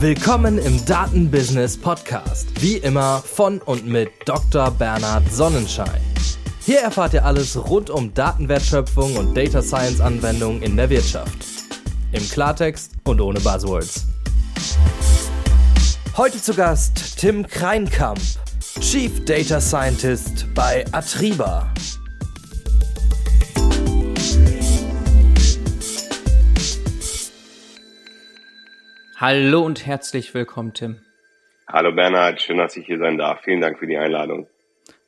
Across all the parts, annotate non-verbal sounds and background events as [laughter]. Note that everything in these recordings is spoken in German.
Willkommen im Datenbusiness Podcast. Wie immer von und mit Dr. Bernhard Sonnenschein. Hier erfahrt ihr alles rund um Datenwertschöpfung und Data Science Anwendungen in der Wirtschaft. Im Klartext und ohne Buzzwords. Heute zu Gast Tim Kreinkamp, Chief Data Scientist bei Atriba. Hallo und herzlich willkommen, Tim. Hallo Bernhard, schön, dass ich hier sein darf. Vielen Dank für die Einladung.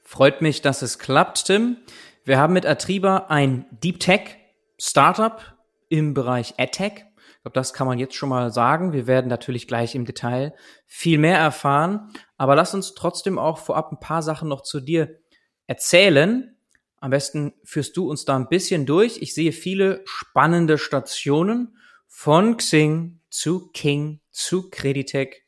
Freut mich, dass es klappt, Tim. Wir haben mit Atriba ein Deep Tech Startup im Bereich AdTech. Ich glaube, das kann man jetzt schon mal sagen. Wir werden natürlich gleich im Detail viel mehr erfahren. Aber lass uns trotzdem auch vorab ein paar Sachen noch zu dir erzählen. Am besten führst du uns da ein bisschen durch. Ich sehe viele spannende Stationen von Xing zu King, zu Creditec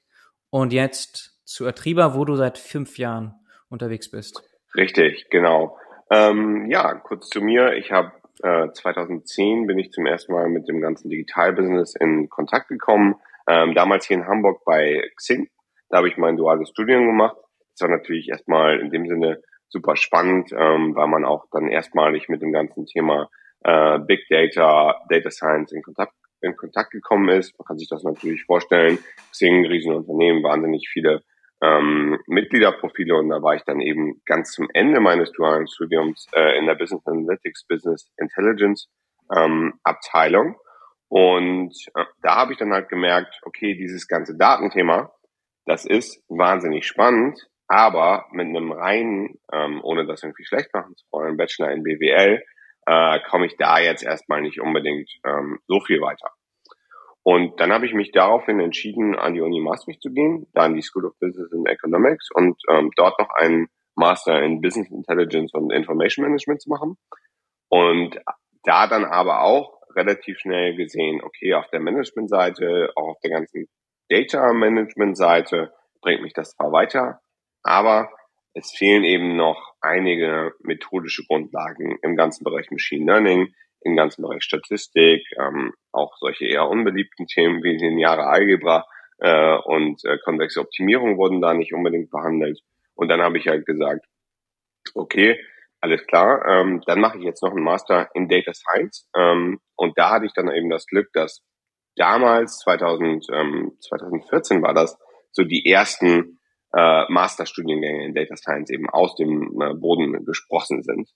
und jetzt zu Atriba, wo du seit fünf Jahren unterwegs bist. Richtig, genau. Ähm, ja, kurz zu mir. Ich habe äh, 2010 bin ich zum ersten Mal mit dem ganzen Digitalbusiness in Kontakt gekommen. Ähm, damals hier in Hamburg bei Xing. Da habe ich mein duales Studium gemacht. Das war natürlich erstmal in dem Sinne super spannend, ähm, weil man auch dann erstmalig mit dem ganzen Thema äh, Big Data, Data Science in Kontakt in Kontakt gekommen ist. Man kann sich das natürlich vorstellen. Xing, Riesenunternehmen, wahnsinnig viele ähm, Mitgliederprofile und da war ich dann eben ganz zum Ende meines dualen Studiums äh, in der Business Analytics, Business Intelligence ähm, Abteilung. Und äh, da habe ich dann halt gemerkt, okay, dieses ganze Datenthema, das ist wahnsinnig spannend, aber mit einem reinen, ähm, ohne das irgendwie schlecht machen zu wollen, Bachelor in BWL, äh, komme ich da jetzt erstmal nicht unbedingt ähm, so viel weiter. Und dann habe ich mich daraufhin entschieden, an die Uni Maastricht zu gehen, dann die School of Business and Economics und ähm, dort noch einen Master in Business Intelligence und Information Management zu machen. Und da dann aber auch relativ schnell gesehen, okay, auf der Management-Seite, auch auf der ganzen Data-Management-Seite bringt mich das zwar weiter, aber es fehlen eben noch einige methodische Grundlagen im ganzen Bereich Machine Learning, im ganzen Bereich Statistik, ähm, auch solche eher unbeliebten Themen wie lineare Algebra äh, und äh, konvexe Optimierung wurden da nicht unbedingt behandelt. Und dann habe ich halt gesagt, okay, alles klar, ähm, dann mache ich jetzt noch einen Master in Data Science. Ähm, und da hatte ich dann eben das Glück, dass damals, 2000, ähm, 2014 war das, so die ersten äh, Masterstudiengänge in Data Science eben aus dem äh, Boden gesprossen sind.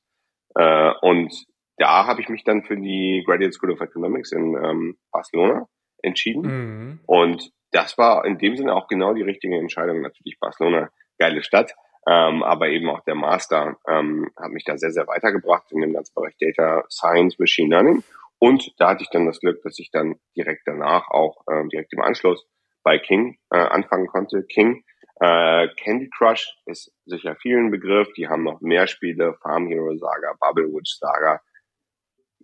Äh, und da habe ich mich dann für die Graduate School of Economics in ähm, Barcelona entschieden. Mhm. Und das war in dem Sinne auch genau die richtige Entscheidung. Natürlich Barcelona, geile Stadt, ähm, aber eben auch der Master ähm, hat mich da sehr, sehr weitergebracht in dem ganzen Bereich Data Science, Machine Learning. Und da hatte ich dann das Glück, dass ich dann direkt danach auch ähm, direkt im Anschluss bei King äh, anfangen konnte. King äh, Candy Crush ist sicher vielen Begriff. Die haben noch mehr Spiele, Farm Hero Saga, Bubble Witch Saga.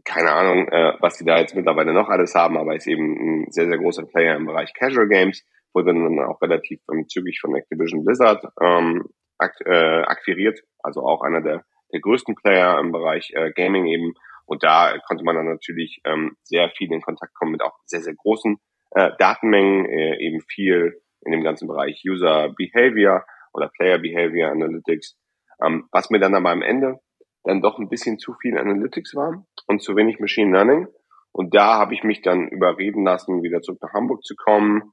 Keine Ahnung, äh, was die da jetzt mittlerweile noch alles haben, aber ist eben ein sehr, sehr großer Player im Bereich Casual Games. Wurde dann auch relativ ähm, zügig von Activision Blizzard ähm, ak äh, akquiriert. Also auch einer der, der größten Player im Bereich äh, Gaming eben. Und da konnte man dann natürlich ähm, sehr viel in Kontakt kommen mit auch sehr, sehr großen äh, Datenmengen, äh, eben viel in dem ganzen Bereich User Behavior oder Player Behavior Analytics, ähm, was mir dann aber am Ende dann doch ein bisschen zu viel Analytics war und zu wenig Machine Learning. Und da habe ich mich dann überreden lassen, wieder zurück nach Hamburg zu kommen.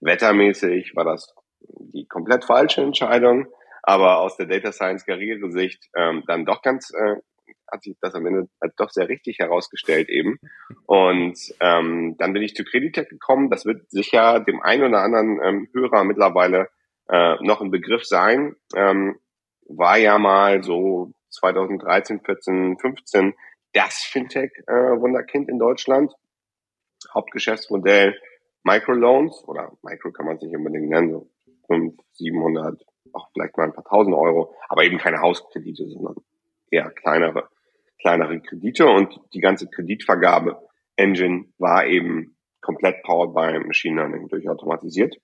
Wettermäßig war das die komplett falsche Entscheidung, aber aus der Data Science Karriere-Sicht ähm, dann doch ganz äh, hat sich das am Ende halt doch sehr richtig herausgestellt eben. Und ähm, dann bin ich zu Creditec gekommen. Das wird sicher dem einen oder anderen ähm, Hörer mittlerweile äh, noch ein Begriff sein. Ähm, war ja mal so 2013, 14, 15 das Fintech-Wunderkind äh, in Deutschland. Hauptgeschäftsmodell Microloans oder Micro kann man es nicht unbedingt nennen, so 500, 700, auch vielleicht mal ein paar tausend Euro, aber eben keine Hauskredite, sondern eher kleinere kleinere Kredite und die ganze Kreditvergabe-Engine war eben komplett powered by Machine Learning durchautomatisiert.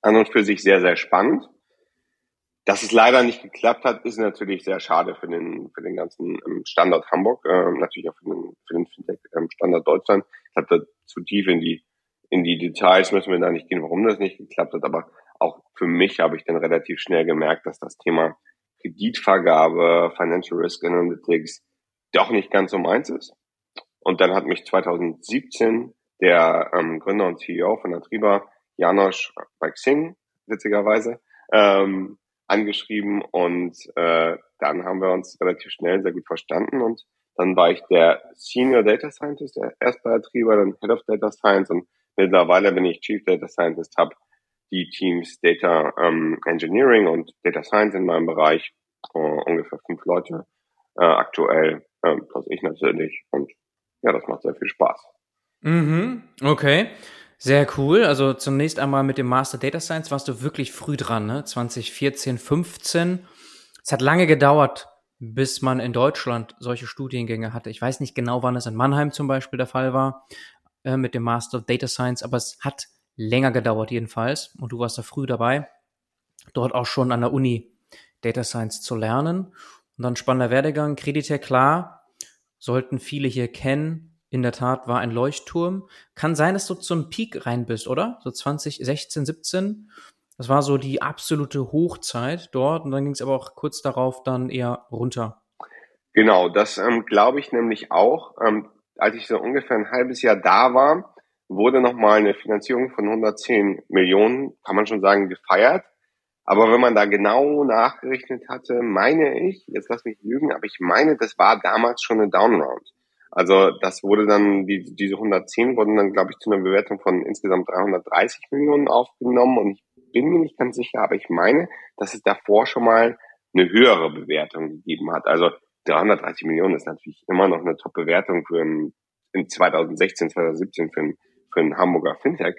An und für sich sehr, sehr spannend. Dass es leider nicht geklappt hat, ist natürlich sehr schade für den, für den ganzen ähm, Standort Hamburg, äh, natürlich auch für den, für den Fintech-Standort ähm, Deutschland. Ich habe da zu tief in die, in die Details müssen wir da nicht gehen, warum das nicht geklappt hat, aber auch für mich habe ich dann relativ schnell gemerkt, dass das Thema Kreditvergabe, Financial Risk Analytics doch nicht ganz so meins ist. Und dann hat mich 2017 der ähm, Gründer und CEO von Atriba, Janosch bei Xing, witzigerweise, ähm, angeschrieben und äh, dann haben wir uns relativ schnell sehr gut verstanden und dann war ich der Senior Data Scientist, der erst bei Atriba, dann Head of Data Science und mittlerweile bin ich Chief Data Scientist, habe die Teams Data ähm, Engineering und Data Science in meinem Bereich, äh, ungefähr fünf Leute äh, aktuell, äh, plus ich natürlich und ja, das macht sehr viel Spaß. Mhm, okay. Sehr cool. Also zunächst einmal mit dem Master Data Science warst du wirklich früh dran, ne? 2014, 15. Es hat lange gedauert, bis man in Deutschland solche Studiengänge hatte. Ich weiß nicht genau, wann es in Mannheim zum Beispiel der Fall war, äh, mit dem Master Data Science, aber es hat länger gedauert jedenfalls. Und du warst da früh dabei, dort auch schon an der Uni Data Science zu lernen. Und dann spannender Werdegang, Kreditär, klar, sollten viele hier kennen. In der Tat war ein Leuchtturm. Kann sein, dass du zum Peak rein bist, oder? So 2016, 17. Das war so die absolute Hochzeit dort und dann ging es aber auch kurz darauf dann eher runter. Genau, das ähm, glaube ich nämlich auch. Ähm, als ich so ungefähr ein halbes Jahr da war, wurde nochmal eine Finanzierung von 110 Millionen, kann man schon sagen, gefeiert. Aber wenn man da genau nachgerechnet hatte, meine ich, jetzt lass mich lügen, aber ich meine, das war damals schon eine Downround. Also das wurde dann, die, diese 110 wurden dann, glaube ich, zu einer Bewertung von insgesamt 330 Millionen aufgenommen und ich bin mir nicht ganz sicher, aber ich meine, dass es davor schon mal eine höhere Bewertung gegeben hat. Also 330 Millionen ist natürlich immer noch eine Top-Bewertung für ein, in 2016, 2017 für ein, für ein Hamburger Fintech.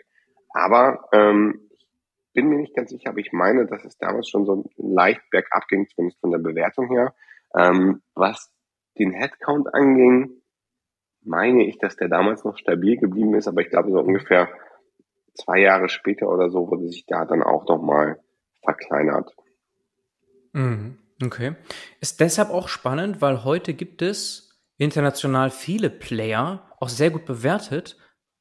Aber ähm, ich bin mir nicht ganz sicher, aber ich meine, dass es damals schon so leicht bergab ging, zumindest von der Bewertung her. Ähm, was den Headcount anging, meine ich, dass der damals noch stabil geblieben ist, aber ich glaube so ungefähr zwei Jahre später oder so wurde sich da dann auch nochmal verkleinert. Mhm. Okay. Ist deshalb auch spannend, weil heute gibt es international viele Player, auch sehr gut bewertet,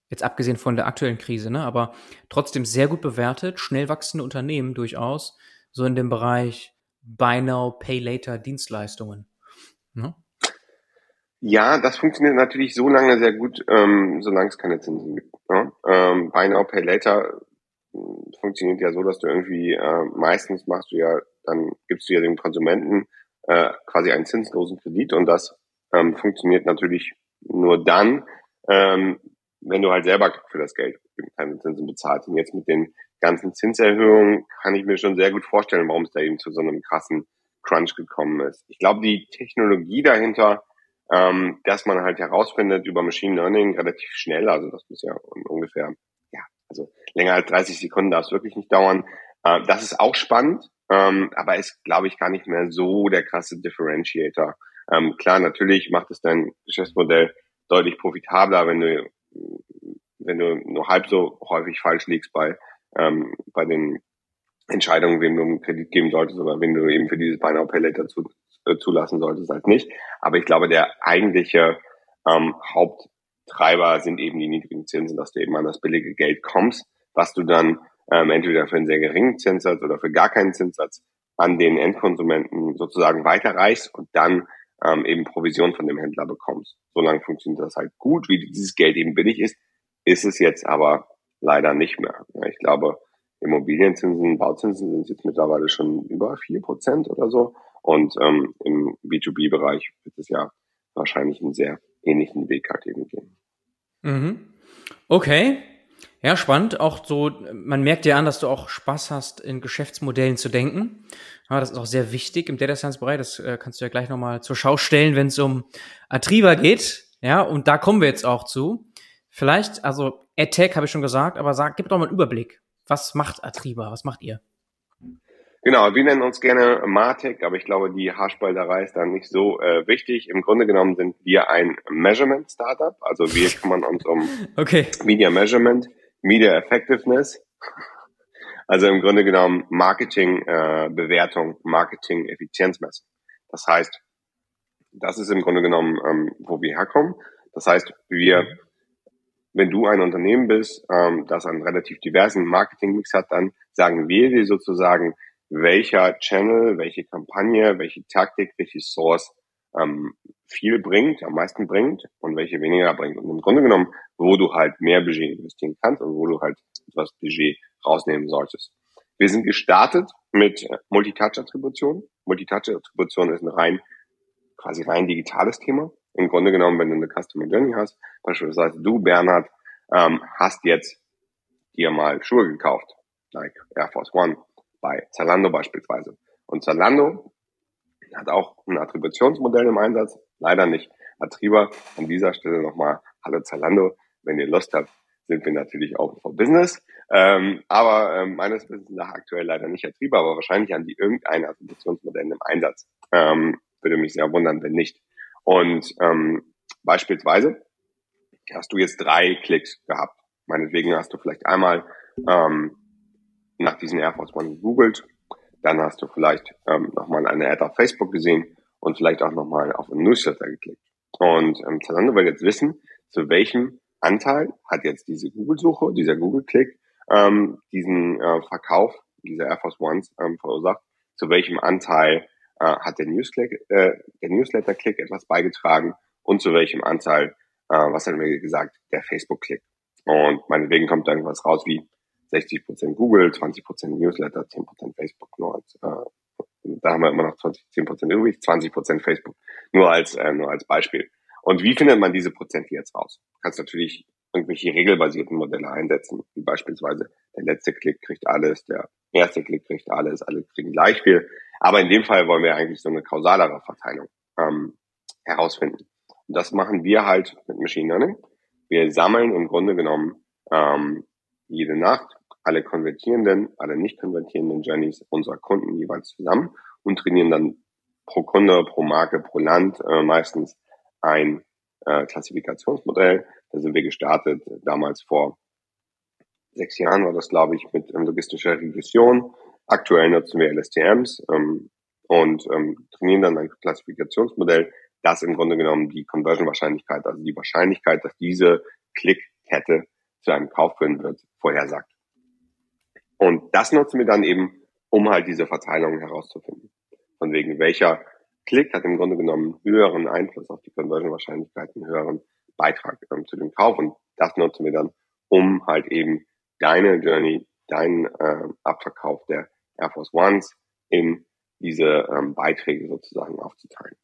jetzt abgesehen von der aktuellen Krise, ne, aber trotzdem sehr gut bewertet, schnell wachsende Unternehmen durchaus, so in dem Bereich Buy Now, Pay Later Dienstleistungen. Ne? Ja, das funktioniert natürlich so lange sehr gut, ähm, solange es keine Zinsen gibt. Ne? Ähm, Buy Now, Pay Later äh, funktioniert ja so, dass du irgendwie äh, meistens machst du ja, dann gibst du ja dem Konsumenten äh, quasi einen zinslosen Kredit und das ähm, funktioniert natürlich nur dann, ähm, wenn du halt selber für das Geld keine Zinsen bezahlst. Und jetzt mit den ganzen Zinserhöhungen kann ich mir schon sehr gut vorstellen, warum es da eben zu so einem krassen Crunch gekommen ist. Ich glaube, die Technologie dahinter ähm, dass man halt herausfindet über Machine Learning relativ schnell, also das muss ja ungefähr, ja, also länger als 30 Sekunden darf es wirklich nicht dauern. Äh, das ist auch spannend, ähm, aber ist, glaube ich, gar nicht mehr so der krasse Differentiator. Ähm, klar, natürlich macht es dein Geschäftsmodell deutlich profitabler, wenn du wenn du nur halb so häufig falsch liegst bei ähm, bei den Entscheidungen, wem du einen Kredit geben solltest oder wenn du eben für dieses Buy Now Pay Later äh, zulassen solltest, halt nicht. Aber ich glaube, der eigentliche ähm, Haupttreiber sind eben die niedrigen Zinsen, dass du eben an das billige Geld kommst, was du dann ähm, entweder für einen sehr geringen Zinssatz oder für gar keinen Zinssatz an den Endkonsumenten sozusagen weiterreichst und dann ähm, eben Provision von dem Händler bekommst. Solange funktioniert das halt gut, wie dieses Geld eben billig ist, ist es jetzt aber leider nicht mehr. Ich glaube, Immobilienzinsen, Bauzinsen sind jetzt mittlerweile schon über vier Prozent oder so. Und ähm, im B2B-Bereich wird es ja wahrscheinlich einen sehr ähnlichen Weg halt eben gehen. Mhm. Okay. Ja, spannend. Auch so, man merkt dir an, dass du auch Spaß hast, in Geschäftsmodellen zu denken. Ja, das ist auch sehr wichtig im Data Science Bereich. Das äh, kannst du ja gleich nochmal zur Schau stellen, wenn es um Atriva geht. Ja, und da kommen wir jetzt auch zu. Vielleicht, also AdTech habe ich schon gesagt, aber sag, gib doch mal einen Überblick. Was macht Atriba? Was macht ihr? Genau, wir nennen uns gerne Martech, aber ich glaube, die Haarspalterei ist dann nicht so äh, wichtig. Im Grunde genommen sind wir ein Measurement Startup. Also wir [laughs] kümmern uns um okay. Media Measurement, Media Effectiveness. Also im Grunde genommen Marketing äh, Bewertung, Marketing Effizienzmessung. Das heißt, das ist im Grunde genommen, ähm, wo wir herkommen. Das heißt, wir wenn du ein Unternehmen bist, ähm, das einen relativ diversen Marketingmix hat, dann sagen wir dir sozusagen, welcher Channel, welche Kampagne, welche Taktik, welche Source ähm, viel bringt, am meisten bringt und welche weniger bringt. Und im Grunde genommen, wo du halt mehr Budget investieren kannst und wo du halt etwas Budget rausnehmen solltest. Wir sind gestartet mit Multitouch-Attribution. Multitouch-Attribution ist ein rein, quasi rein digitales Thema. Im Grunde genommen, wenn du eine Customer Journey hast, beispielsweise du, Bernhard, ähm, hast jetzt dir mal Schuhe gekauft, like Air Force One, bei Zalando beispielsweise. Und Zalando hat auch ein Attributionsmodell im Einsatz, leider nicht Attriba. An dieser Stelle nochmal, hallo Zalando, wenn ihr Lust habt, sind wir natürlich auch for Business. Ähm, aber ähm, meines Wissens nach aktuell leider nicht Attriba, aber wahrscheinlich haben die irgendein Attributionsmodell im Einsatz. Ähm, würde mich sehr wundern, wenn nicht. Und ähm, beispielsweise hast du jetzt drei Klicks gehabt. Meinetwegen hast du vielleicht einmal ähm, nach diesen Air Force One gegoogelt, dann hast du vielleicht ähm, nochmal eine Ad auf Facebook gesehen und vielleicht auch nochmal auf einen Newsletter geklickt. Und ähm, Zalando will jetzt wissen, zu welchem Anteil hat jetzt diese Google-Suche, dieser Google-Klick, ähm, diesen äh, Verkauf dieser Air Force Ones ähm, verursacht, zu welchem Anteil äh, hat der, Newsletter, äh, der Newsletter-Klick etwas beigetragen und zu welchem Anteil, äh, was haben wir gesagt, der Facebook-Klick. Und meinetwegen kommt da irgendwas raus wie 60% Google, 20% Newsletter, 10% Facebook nur als, äh, da haben wir immer noch 20, 10% übrig, 20% Facebook. Nur als, äh, nur als Beispiel. Und wie findet man diese Prozente jetzt raus? Du kannst natürlich irgendwelche regelbasierten Modelle einsetzen, wie beispielsweise der letzte Klick kriegt alles, der erste Klick kriegt alles, alle kriegen gleich viel. Aber in dem Fall wollen wir eigentlich so eine kausalere Verteilung ähm, herausfinden. Und das machen wir halt mit Machine Learning. Wir sammeln im Grunde genommen ähm, jede Nacht alle konvertierenden, alle nicht konvertierenden Journeys unserer Kunden jeweils zusammen und trainieren dann pro Kunde, pro Marke, pro Land äh, meistens ein äh, Klassifikationsmodell. Da sind wir gestartet, damals vor sechs Jahren war das, glaube ich, mit ähm, logistischer Regression. Aktuell nutzen wir LSTMs ähm, und ähm, trainieren dann ein Klassifikationsmodell, das im Grunde genommen die Conversion-Wahrscheinlichkeit, also die Wahrscheinlichkeit, dass diese Klickkette zu einem Kauf führen wird, vorhersagt. Und das nutzen wir dann eben, um halt diese Verteilung herauszufinden. Von wegen welcher Klick hat im Grunde genommen höheren Einfluss auf die Conversion-Wahrscheinlichkeit, einen höheren Beitrag ähm, zu dem Kauf. Und das nutzen wir dann, um halt eben deine Journey, deinen äh, Abverkauf der Air Force Ones in diese ähm, Beiträge sozusagen aufzuteilen.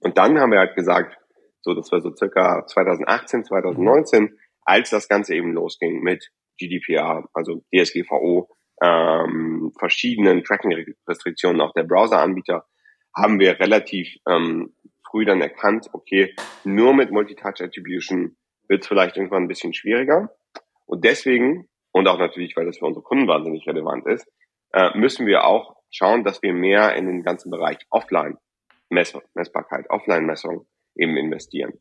Und dann haben wir halt gesagt, so, das war so circa 2018, 2019, als das Ganze eben losging mit GDPR, also DSGVO, ähm, verschiedenen Tracking-Restriktionen auch der Browser-Anbieter, haben wir relativ ähm, früh dann erkannt, okay, nur mit Multitouch Attribution wird es vielleicht irgendwann ein bisschen schwieriger. Und deswegen, und auch natürlich, weil das für unsere Kunden wahnsinnig relevant ist, äh, müssen wir auch schauen, dass wir mehr in den ganzen Bereich Offline Messbarkeit, Offline-Messung eben investieren.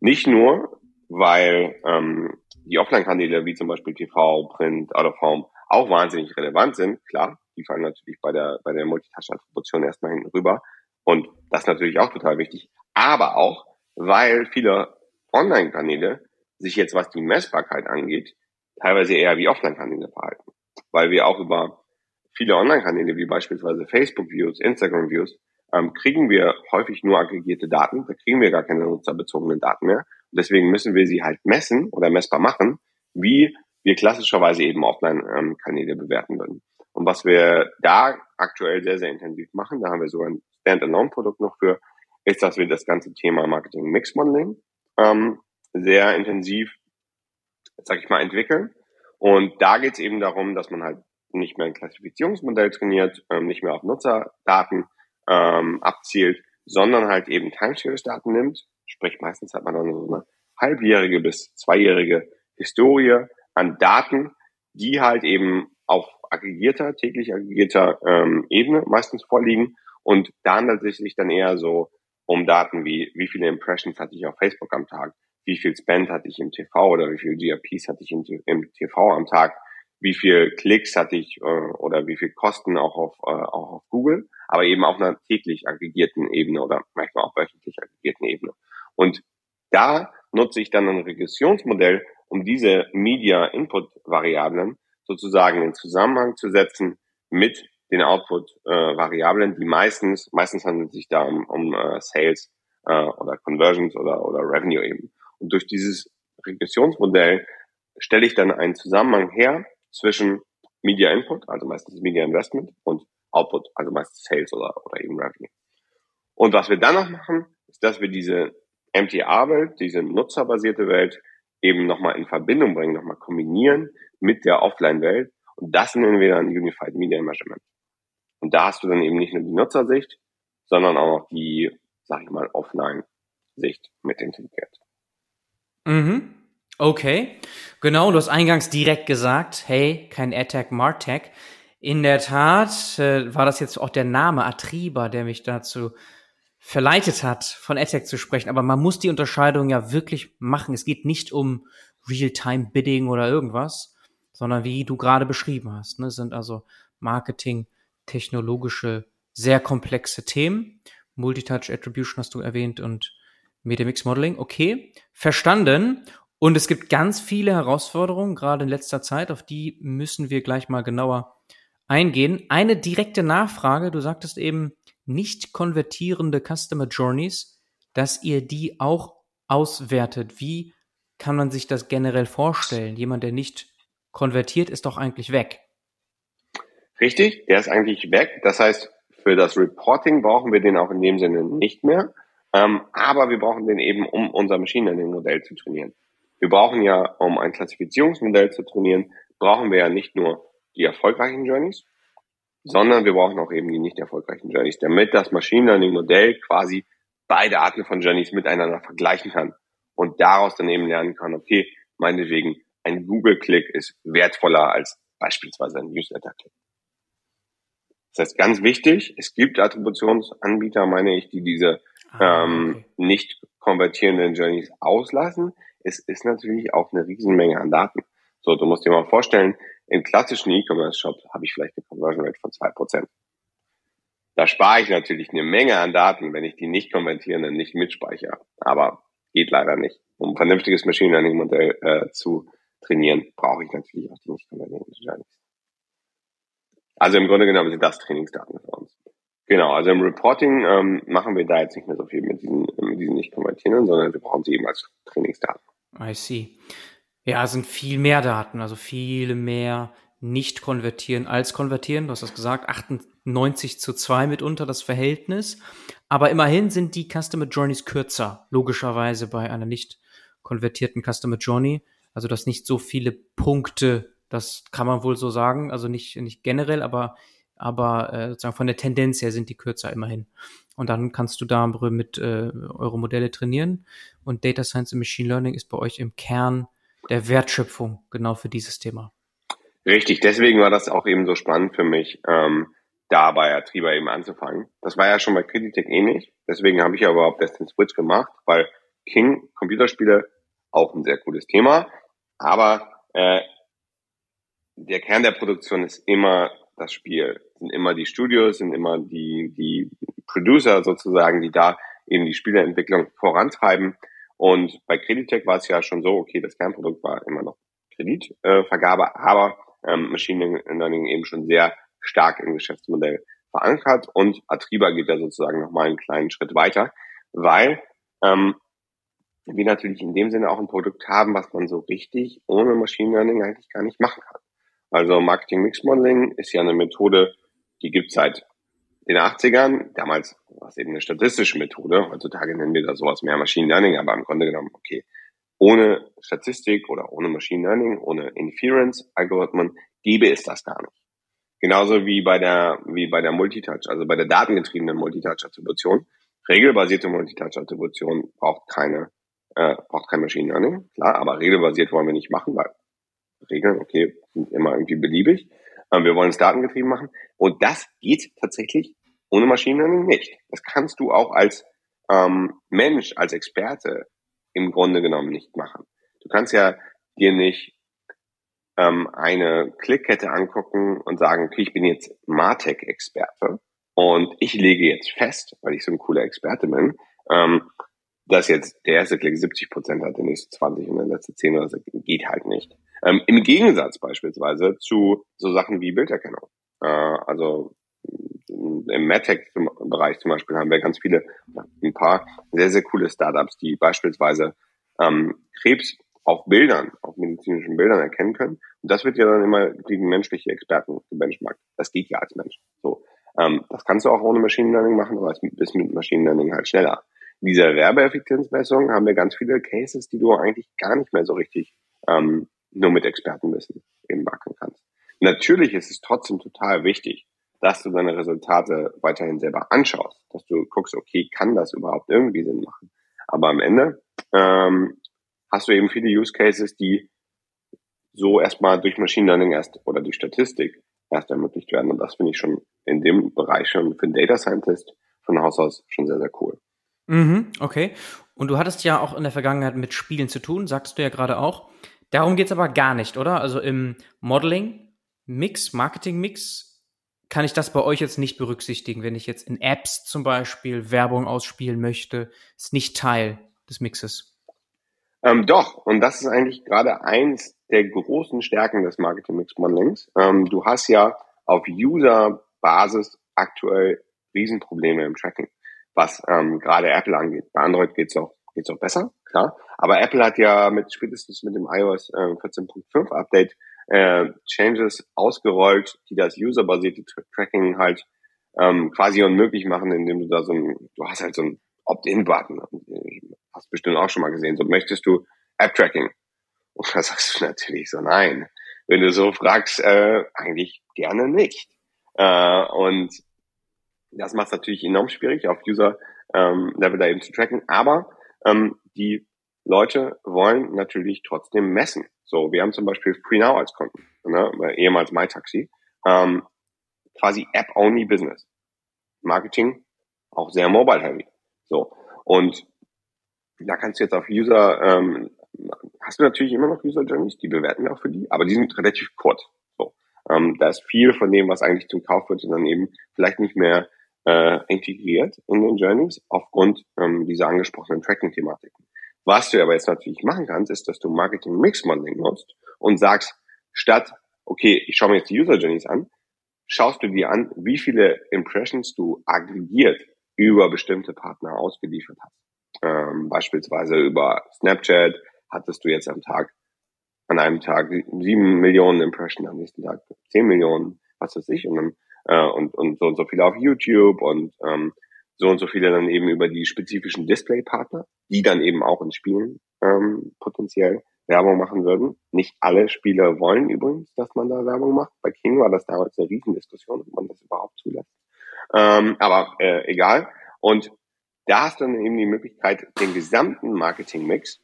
Nicht nur, weil ähm, die Offline-Kanäle wie zum Beispiel TV, Print, Out of Home auch wahnsinnig relevant sind. Klar, die fallen natürlich bei der, bei der Multitask-Attribution erstmal hinten rüber. Und das ist natürlich auch total wichtig. Aber auch, weil viele Online-Kanäle sich jetzt, was die Messbarkeit angeht, teilweise eher wie Offline-Kanäle verhalten. Weil wir auch über viele Online-Kanäle, wie beispielsweise Facebook-Views, Instagram-Views, ähm, kriegen wir häufig nur aggregierte Daten. Da kriegen wir gar keine nutzerbezogenen Daten mehr. Und deswegen müssen wir sie halt messen oder messbar machen, wie wir klassischerweise eben Offline-Kanäle bewerten würden. Und was wir da aktuell sehr, sehr intensiv machen, da haben wir sogar ein Standalone-Produkt noch für, ist, dass wir das ganze Thema Marketing-Mix-Modeling ähm, sehr intensiv, sag ich mal, entwickeln. Und da geht es eben darum, dass man halt nicht mehr ein Klassifizierungsmodell trainiert, ähm, nicht mehr auf Nutzerdaten ähm, abzielt, sondern halt eben Time-Series-Daten nimmt. Sprich, meistens hat man dann so eine halbjährige bis zweijährige Historie an Daten, die halt eben auf aggregierter, täglich aggregierter ähm, Ebene meistens vorliegen. Und da handelt es sich dann eher so um Daten wie, wie viele Impressions hatte ich auf Facebook am Tag, wie viel Spend hatte ich im TV oder wie viel GRPs hatte ich im, im TV am Tag, wie viel Klicks hatte ich äh, oder wie viel Kosten auch auf, äh, auch auf Google, aber eben auf einer täglich aggregierten Ebene oder manchmal auch wöchentlich aggregierten Ebene. Und da nutze ich dann ein Regressionsmodell, um diese Media-Input-Variablen sozusagen in Zusammenhang zu setzen mit den Output-Variablen, die meistens, meistens handelt es sich da um, um uh, Sales uh, oder Conversions oder, oder Revenue eben. Und durch dieses Regressionsmodell stelle ich dann einen Zusammenhang her zwischen Media Input, also meistens Media Investment und Output, also meistens Sales oder, oder eben Revenue. Und was wir dann noch machen, ist, dass wir diese MTA-Welt, diese nutzerbasierte Welt eben nochmal in Verbindung bringen, nochmal kombinieren mit der Offline-Welt. Und das nennen wir dann Unified Media Measurement. Und da hast du dann eben nicht nur die Nutzersicht, sondern auch noch die, sag ich mal, Offline-Sicht mit integriert. Mhm. Okay. Genau, du hast eingangs direkt gesagt, hey, kein AdTech, MarTech. In der Tat äh, war das jetzt auch der Name Atriba, der mich dazu verleitet hat, von AdTech zu sprechen. Aber man muss die Unterscheidung ja wirklich machen. Es geht nicht um Real-Time-Bidding oder irgendwas, sondern wie du gerade beschrieben hast. Ne, sind also Marketing, technologische, sehr komplexe Themen. Multitouch Attribution hast du erwähnt und Media Mix Modeling. Okay, verstanden. Und es gibt ganz viele Herausforderungen, gerade in letzter Zeit, auf die müssen wir gleich mal genauer eingehen. Eine direkte Nachfrage, du sagtest eben, nicht konvertierende Customer Journeys, dass ihr die auch auswertet. Wie kann man sich das generell vorstellen? Jemand, der nicht konvertiert, ist doch eigentlich weg. Richtig, der ist eigentlich weg. Das heißt, für das Reporting brauchen wir den auch in dem Sinne nicht mehr. Ähm, aber wir brauchen den eben, um unser Machine Learning Modell zu trainieren. Wir brauchen ja, um ein Klassifizierungsmodell zu trainieren, brauchen wir ja nicht nur die erfolgreichen Journeys, sondern wir brauchen auch eben die nicht erfolgreichen Journeys, damit das Machine Learning Modell quasi beide Arten von Journeys miteinander vergleichen kann und daraus dann eben lernen kann, okay, meinetwegen ein Google-Klick ist wertvoller als beispielsweise ein Newsletter-Klick. Das heißt, ganz wichtig, es gibt Attributionsanbieter, meine ich, die diese ah, ähm, okay. nicht konvertierenden Journeys auslassen. Es ist natürlich auch eine Riesenmenge an Daten. So, du musst dir mal vorstellen, im klassischen E-Commerce-Shop habe ich vielleicht eine Conversion Rate von zwei Prozent. Da spare ich natürlich eine Menge an Daten, wenn ich die nicht konvertierenden nicht mitspeichere. Aber geht leider nicht. Um ein vernünftiges Machine Learning Modell äh, zu trainieren, brauche ich natürlich auch die nicht konvertierenden. Also im Grunde genommen sind das Trainingsdaten für uns. Genau, also im Reporting ähm, machen wir da jetzt nicht mehr so viel mit diesen, mit diesen nicht konvertierenden, sondern wir brauchen sie eben als Trainingsdaten. I see. Ja, sind viel mehr Daten, also viele mehr nicht konvertieren als konvertieren. Du hast das gesagt, 98 zu 2 mitunter das Verhältnis. Aber immerhin sind die Customer Journeys kürzer, logischerweise bei einer nicht konvertierten Customer Journey. Also dass nicht so viele Punkte, das kann man wohl so sagen, also nicht, nicht generell, aber, aber äh, sozusagen von der Tendenz her sind die kürzer immerhin. Und dann kannst du da mit äh, eure Modelle trainieren. Und Data Science und Machine Learning ist bei euch im Kern der Wertschöpfung genau für dieses Thema. Richtig, deswegen war das auch eben so spannend für mich, ähm, da bei Atriba eben anzufangen. Das war ja schon bei Creditec ähnlich, deswegen habe ich ja überhaupt erst den Switch gemacht, weil King Computerspiele auch ein sehr cooles Thema, aber äh, der Kern der Produktion ist immer das Spiel, sind immer die Studios, sind immer die, die Producer sozusagen, die da eben die Spieleentwicklung vorantreiben. Und bei Creditec war es ja schon so, okay, das Kernprodukt war immer noch Kreditvergabe, äh, aber ähm, Machine Learning eben schon sehr stark im Geschäftsmodell verankert und Atriba geht da sozusagen nochmal einen kleinen Schritt weiter, weil ähm, wir natürlich in dem Sinne auch ein Produkt haben, was man so richtig ohne Machine Learning eigentlich gar nicht machen kann. Also Marketing Mix Modeling ist ja eine Methode, die gibt seit den 80ern. Damals war es eben eine statistische Methode. Heutzutage nennen wir das sowas mehr Machine Learning, aber im Grunde genommen, okay, ohne Statistik oder ohne Machine Learning, ohne Inference-Algorithmen gäbe es das gar nicht. Genauso wie bei der, wie bei der Multitouch, also bei der datengetriebenen Multitouch-Attribution. Regelbasierte Multitouch-Attribution braucht keine, äh, braucht kein Machine Learning, klar, aber regelbasiert wollen wir nicht machen, weil Regeln, okay, sind immer irgendwie beliebig. Ähm, wir wollen es datengetrieben machen. Und das geht tatsächlich ohne Machine Learning nicht. Das kannst du auch als ähm, Mensch, als Experte im Grunde genommen nicht machen. Du kannst ja dir nicht ähm, eine Klickkette angucken und sagen, okay, ich bin jetzt Martech-Experte und ich lege jetzt fest, weil ich so ein cooler Experte bin, ähm, dass jetzt der erste Klick 70 Prozent hat, der nächste 20 und der letzte 10 oder so, geht halt nicht. Ähm, Im Gegensatz beispielsweise zu so Sachen wie Bilderkennung. Äh, also im MedTech-Bereich zum Beispiel haben wir ganz viele, ein paar sehr, sehr coole Startups, die beispielsweise ähm, Krebs auf Bildern, auf medizinischen Bildern erkennen können. Und das wird ja dann immer gegen menschliche Experten gebenchmarkt. Das geht ja als Mensch. So. Ähm, das kannst du auch ohne Machine Learning machen, aber es ist mit Machine Learning halt schneller. In dieser Werbeeffizienzmessung haben wir ganz viele Cases, die du eigentlich gar nicht mehr so richtig ähm, nur mit Expertenwissen eben machen kannst. Natürlich ist es trotzdem total wichtig, dass du deine Resultate weiterhin selber anschaust, dass du guckst, okay, kann das überhaupt irgendwie Sinn machen? Aber am Ende ähm, hast du eben viele Use Cases, die so erstmal durch Machine Learning erst oder durch Statistik erst ermöglicht werden. Und das finde ich schon in dem Bereich schon für einen Data Scientist von Haus aus schon sehr, sehr cool. Mhm, okay. Und du hattest ja auch in der Vergangenheit mit Spielen zu tun, sagst du ja gerade auch. Darum geht's aber gar nicht, oder? Also im Modeling, Mix, Marketing-Mix, kann ich das bei euch jetzt nicht berücksichtigen, wenn ich jetzt in Apps zum Beispiel Werbung ausspielen möchte, ist nicht Teil des Mixes. Ähm, doch, und das ist eigentlich gerade eins der großen Stärken des Marketing Mix Modelings. Ähm, du hast ja auf User-Basis aktuell Riesenprobleme im Tracking, was ähm, gerade Apple angeht. Bei Android geht's auch, geht's auch besser, klar. Aber Apple hat ja mit spätestens mit dem iOS äh, 14.5 Update äh, Changes ausgerollt, die das userbasierte Tracking halt ähm, quasi unmöglich machen, indem du da so ein, du hast halt so ein Opt-in-Button. Hast bestimmt auch schon mal gesehen. So möchtest du App-Tracking? Und da sagst du natürlich so, nein. Wenn du so fragst, äh, eigentlich gerne nicht. Äh, und das macht es natürlich enorm schwierig, auf User-Level ähm, da eben zu tracken. Aber ähm, die Leute wollen natürlich trotzdem messen. So, wir haben zum Beispiel FreeNow als Kunden, ne, ehemals MyTaxi, ähm, quasi App-only Business. Marketing auch sehr mobile-heavy. So, und da kannst du jetzt auf User, ähm, hast du natürlich immer noch User Journeys, die bewerten wir auch für die, aber die sind relativ kurz. So, ähm, da ist viel von dem, was eigentlich zum Kauf wird, dann eben vielleicht nicht mehr äh, integriert in den Journeys aufgrund ähm, dieser angesprochenen Tracking-Thematiken. Was du aber jetzt natürlich machen kannst, ist, dass du Marketing Mix Modeling nutzt und sagst, statt, okay, ich schaue mir jetzt die User Journeys an, schaust du dir an, wie viele Impressions du aggregiert über bestimmte Partner ausgeliefert hast. Ähm, beispielsweise über Snapchat hattest du jetzt am Tag, an einem Tag sieben Millionen Impressions, am nächsten Tag zehn Millionen, was weiß ich, und dann, äh, und, und so und so viele auf YouTube und ähm, so und so viele dann eben über die spezifischen Display-Partner, die dann eben auch in Spielen ähm, potenziell Werbung machen würden. Nicht alle Spieler wollen übrigens, dass man da Werbung macht. Bei King war das damals eine Riesendiskussion, ob man das überhaupt zulässt. Ähm, aber äh, egal. Und da hast du dann eben die Möglichkeit, den gesamten Marketing-Mix,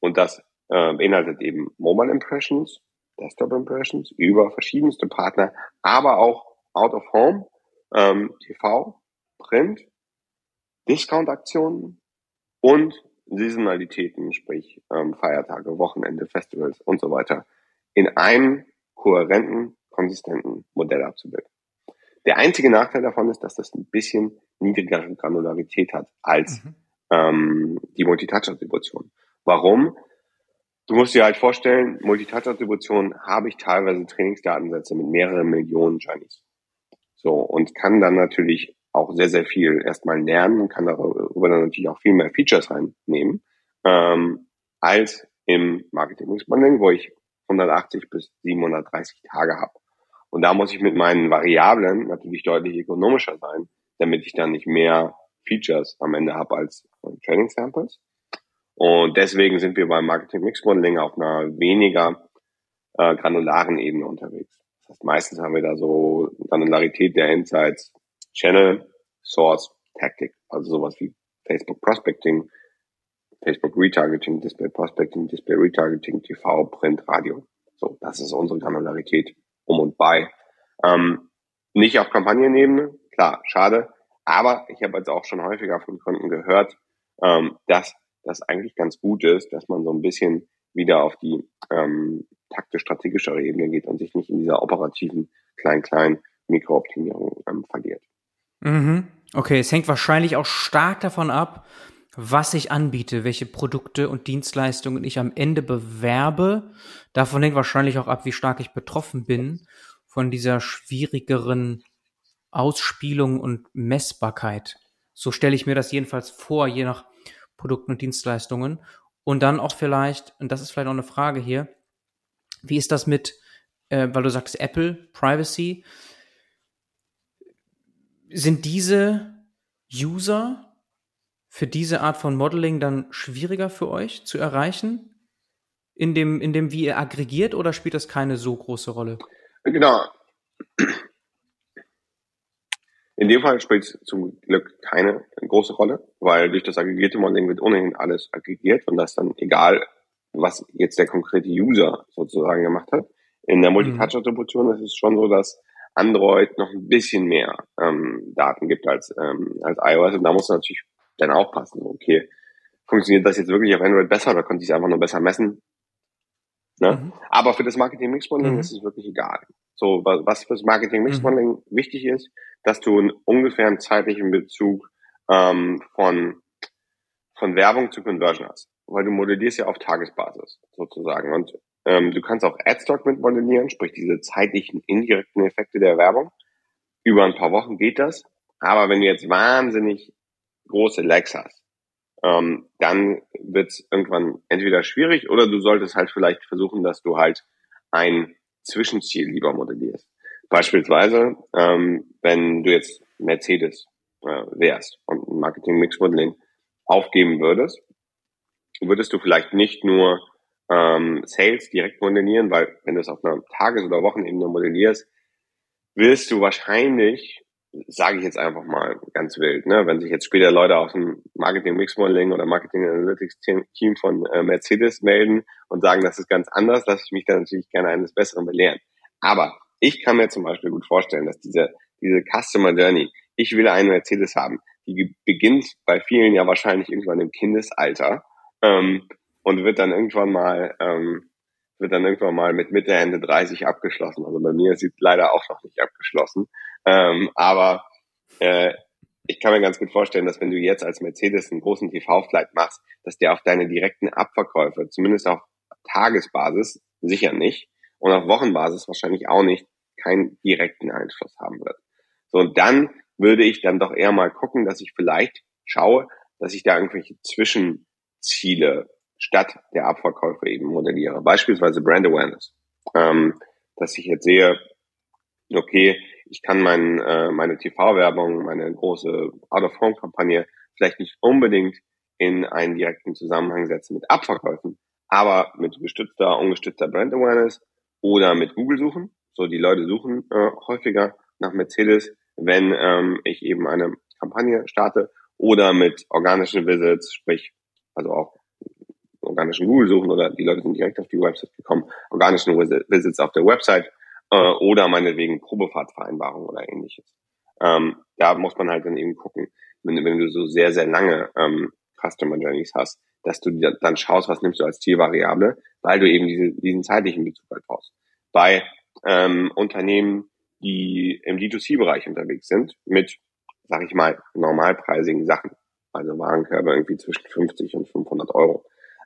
und das äh, beinhaltet eben Mobile Impressions, Desktop Impressions über verschiedenste Partner, aber auch Out of Home, ähm, TV, Print, Discount-Aktionen und Saisonalitäten, sprich ähm, Feiertage, Wochenende, Festivals und so weiter, in einem kohärenten, konsistenten Modell abzubilden. Der einzige Nachteil davon ist, dass das ein bisschen niedrigere Granularität hat als mhm. ähm, die Multitouch-Attribution. Warum? Du musst dir halt vorstellen, Multitouch-Attribution habe ich teilweise Trainingsdatensätze mit mehreren Millionen Journeys. So, und kann dann natürlich auch sehr, sehr viel erstmal lernen und kann darüber dann natürlich auch viel mehr Features reinnehmen, ähm, als im Marketing Mix Modeling, wo ich 180 bis 730 Tage habe. Und da muss ich mit meinen Variablen natürlich deutlich ökonomischer sein, damit ich dann nicht mehr Features am Ende habe als Training Samples. Und deswegen sind wir beim Marketing Mix Modeling auf einer weniger äh, granularen Ebene unterwegs. Das heißt, meistens haben wir da so Granularität der Insights, Channel, Source, Tactic, also sowas wie Facebook Prospecting, Facebook Retargeting, Display Prospecting, Display Retargeting, TV, Print, Radio. So, das ist unsere Granularität um und bei. Ähm, nicht auf Kampagnenebene, klar, schade, aber ich habe jetzt auch schon häufiger von Kunden gehört, ähm, dass das eigentlich ganz gut ist, dass man so ein bisschen wieder auf die ähm, taktisch-strategischere Ebene geht und sich nicht in dieser operativen klein-klein Mikrooptimierung ähm, verliert. Mhm. Okay, es hängt wahrscheinlich auch stark davon ab, was ich anbiete, welche Produkte und Dienstleistungen ich am Ende bewerbe. Davon hängt wahrscheinlich auch ab, wie stark ich betroffen bin von dieser schwierigeren Ausspielung und Messbarkeit. So stelle ich mir das jedenfalls vor, je nach Produkten und Dienstleistungen. Und dann auch vielleicht, und das ist vielleicht auch eine Frage hier, wie ist das mit, äh, weil du sagst Apple, Privacy, sind diese User für diese Art von Modeling dann schwieriger für euch zu erreichen? In dem, in dem, wie ihr aggregiert oder spielt das keine so große Rolle? Genau. In dem Fall spielt es zum Glück keine große Rolle, weil durch das aggregierte Modeling wird ohnehin alles aggregiert und das dann egal, was jetzt der konkrete User sozusagen gemacht hat. In der mhm. Multitouch-Attribution ist es schon so, dass Android noch ein bisschen mehr ähm, Daten gibt als, ähm, als iOS und da muss man natürlich dann aufpassen. Okay, funktioniert das jetzt wirklich auf Android besser oder konnte ich es einfach nur besser messen? Ne? Mhm. Aber für das Marketing Mix Modeling mhm. ist es wirklich egal. So, was für das Marketing Mix Modeling mhm. wichtig ist, dass du einen ungefähren zeitlichen Bezug ähm, von, von Werbung zu Conversion hast. Weil du modellierst ja auf Tagesbasis sozusagen. Und ähm, du kannst auch Adstock mit modellieren, sprich diese zeitlichen indirekten Effekte der Werbung. Über ein paar Wochen geht das. Aber wenn du jetzt wahnsinnig große Lags hast, ähm, dann wird es irgendwann entweder schwierig oder du solltest halt vielleicht versuchen, dass du halt ein Zwischenziel lieber modellierst. Beispielsweise, ähm, wenn du jetzt Mercedes äh, wärst und ein Marketing-Mix-Modeling aufgeben würdest, würdest du vielleicht nicht nur ähm, Sales direkt modellieren, weil wenn du es auf einer Tages- oder Wochenebene modellierst, wirst du wahrscheinlich sage ich jetzt einfach mal ganz wild, ne? wenn sich jetzt später Leute aus dem Marketing Mix Modeling oder Marketing Analytics Team von äh, Mercedes melden und sagen, das ist ganz anders, lasse ich mich dann natürlich gerne eines Besseren belehren. Aber ich kann mir zum Beispiel gut vorstellen, dass diese, diese Customer Journey, ich will einen Mercedes haben, die beginnt bei vielen ja wahrscheinlich irgendwann im Kindesalter ähm, und wird dann irgendwann mal ähm, wird dann irgendwann mal mit Mitte, Ende 30 abgeschlossen. Also bei mir ist sie leider auch noch nicht abgeschlossen. Ähm, aber äh, ich kann mir ganz gut vorstellen, dass wenn du jetzt als Mercedes einen großen TV-Flight machst, dass der auf deine direkten Abverkäufe, zumindest auf Tagesbasis, sicher nicht und auf Wochenbasis wahrscheinlich auch nicht, keinen direkten Einfluss haben wird. So, und dann würde ich dann doch eher mal gucken, dass ich vielleicht schaue, dass ich da irgendwelche Zwischenziele statt der Abverkäufe eben modelliere. Beispielsweise Brand Awareness. Ähm, dass ich jetzt sehe, okay, ich kann mein, äh, meine TV-Werbung, meine große Out-of-Home-Kampagne vielleicht nicht unbedingt in einen direkten Zusammenhang setzen mit Abverkäufen, aber mit gestützter, ungestützter Brand Awareness oder mit Google suchen. So, die Leute suchen äh, häufiger nach Mercedes, wenn ähm, ich eben eine Kampagne starte oder mit organischen Visits, sprich, also auch organischen Google suchen oder die Leute sind direkt auf die Website gekommen, organischen Visits auf der Website äh, oder meinetwegen Probefahrtvereinbarung oder ähnliches. Ähm, da muss man halt dann eben gucken, wenn, wenn du so sehr, sehr lange ähm, Customer Journeys hast, dass du dann schaust, was nimmst du als Zielvariable, weil du eben diese, diesen zeitlichen Bezug halt brauchst. Bei ähm, Unternehmen, die im D2C-Bereich unterwegs sind, mit, sag ich mal, normalpreisigen Sachen, also Warenkörbe irgendwie zwischen 50 und 500 Euro,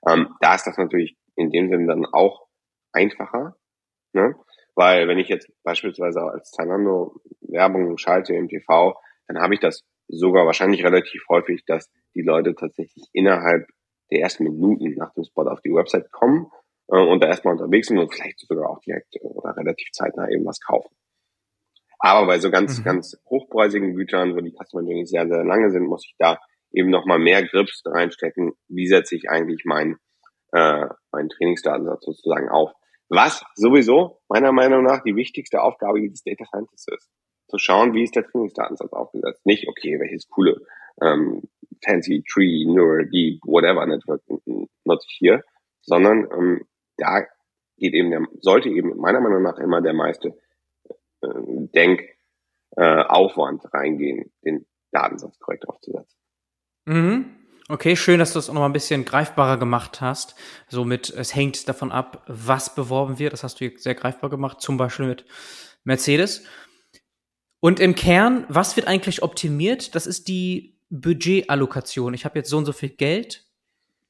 ähm, da ist das natürlich in dem Sinne dann auch einfacher, ne? Weil wenn ich jetzt beispielsweise als Zalando Werbung schalte im TV, dann habe ich das sogar wahrscheinlich relativ häufig, dass die Leute tatsächlich innerhalb der ersten Minuten nach dem Spot auf die Website kommen äh, und da erstmal unterwegs sind und vielleicht sogar auch direkt oder relativ zeitnah eben was kaufen. Aber bei so ganz, mhm. ganz hochpreisigen Gütern, wo die Customer Journeys sehr, sehr lange sind, muss ich da eben nochmal mehr Grips reinstecken. Wie setze ich eigentlich meinen äh, meinen Trainingsdatensatz sozusagen auf? Was sowieso meiner Meinung nach die wichtigste Aufgabe jedes Data Scientists ist. Zu schauen, wie ist der Trainingsdatensatz aufgesetzt. Nicht, okay, welches coole ähm, fancy Tree, Neural, Deep, whatever Network nutze ich hier, sondern ähm, da geht eben der, sollte eben meiner Meinung nach immer der meiste äh, Denkaufwand äh, reingehen, den Datensatz korrekt aufzusetzen. Mhm. Okay, schön, dass du es auch noch mal ein bisschen greifbarer gemacht hast. Somit, es hängt davon ab, was beworben wird. Das hast du sehr greifbar gemacht, zum Beispiel mit Mercedes. Und im Kern, was wird eigentlich optimiert? Das ist die Budgetallokation. Ich habe jetzt so und so viel Geld,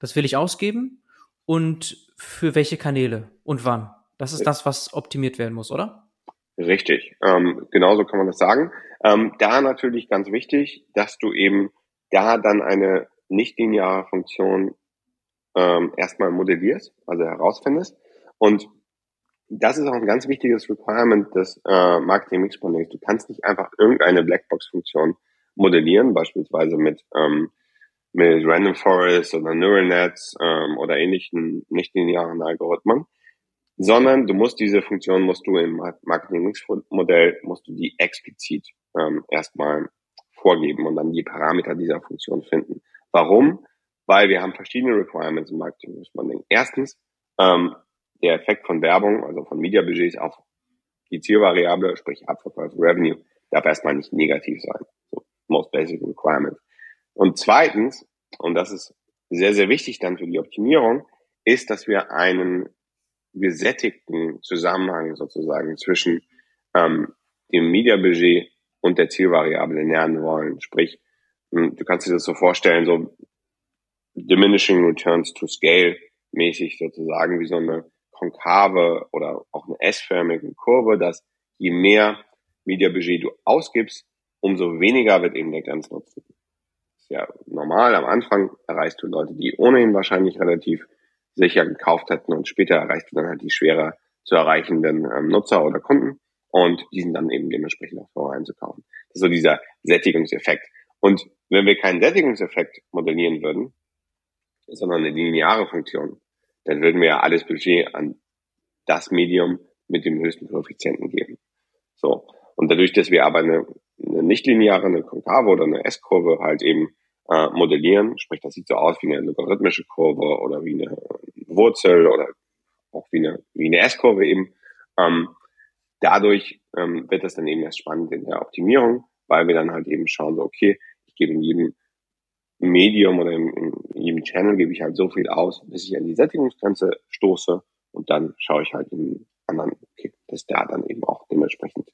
das will ich ausgeben und für welche Kanäle und wann. Das ist das, was optimiert werden muss, oder? Richtig, ähm, genauso kann man das sagen. Ähm, da natürlich ganz wichtig, dass du eben da dann eine nichtlineare Funktion ähm, erstmal modellierst, also herausfindest. Und das ist auch ein ganz wichtiges Requirement des äh, Marketing Mix Modelling. Du kannst nicht einfach irgendeine Blackbox-Funktion modellieren, beispielsweise mit ähm, mit Random Forest oder Neural Nets ähm, oder ähnlichen nichtlinearen Algorithmen, sondern du musst diese Funktion musst du im Marketing Mix Modell musst du die explizit ähm, erstmal vorgeben und dann die Parameter dieser Funktion finden. Warum? Weil wir haben verschiedene Requirements im Marketing Modeling. Erstens ähm, der Effekt von Werbung, also von Media Budgets auf die Zielvariable, sprich Abverkauf Revenue, darf erstmal nicht negativ sein. So, most basic requirement. Und zweitens, und das ist sehr, sehr wichtig dann für die Optimierung, ist, dass wir einen gesättigten Zusammenhang sozusagen zwischen ähm, dem Media-Budget und der Zielvariable lernen wollen. Sprich, hm, du kannst dir das so vorstellen, so diminishing returns to scale mäßig sozusagen, wie so eine konkave oder auch eine S-förmige Kurve, dass je mehr Media-Budget du ausgibst, umso weniger wird eben der Grenznutzen. Ist ja normal. Am Anfang erreichst du Leute, die ohnehin wahrscheinlich relativ sicher gekauft hätten und später erreichst du dann halt die schwerer zu erreichenden ähm, Nutzer oder Kunden und die sind dann eben dementsprechend auch vorher einzukaufen. Das ist so dieser Sättigungseffekt. Und wenn wir keinen Sättigungseffekt modellieren würden, sondern eine lineare Funktion, dann würden wir ja alles Budget an das Medium mit dem höchsten Koeffizienten geben. So. Und dadurch, dass wir aber eine, eine nicht-lineare, eine konkave oder eine S-Kurve halt eben äh, modellieren, sprich, das sieht so aus wie eine logarithmische Kurve oder wie eine Wurzel oder auch wie eine, wie eine S-Kurve eben, ähm, dadurch ähm, wird das dann eben erst spannend in der Optimierung, weil wir dann halt eben schauen, so, okay, ich gebe in jedem Medium oder in, in jedem Channel gebe ich halt so viel aus, bis ich an die Sättigungsgrenze stoße und dann schaue ich halt in anderen, okay, dass da dann eben auch dementsprechend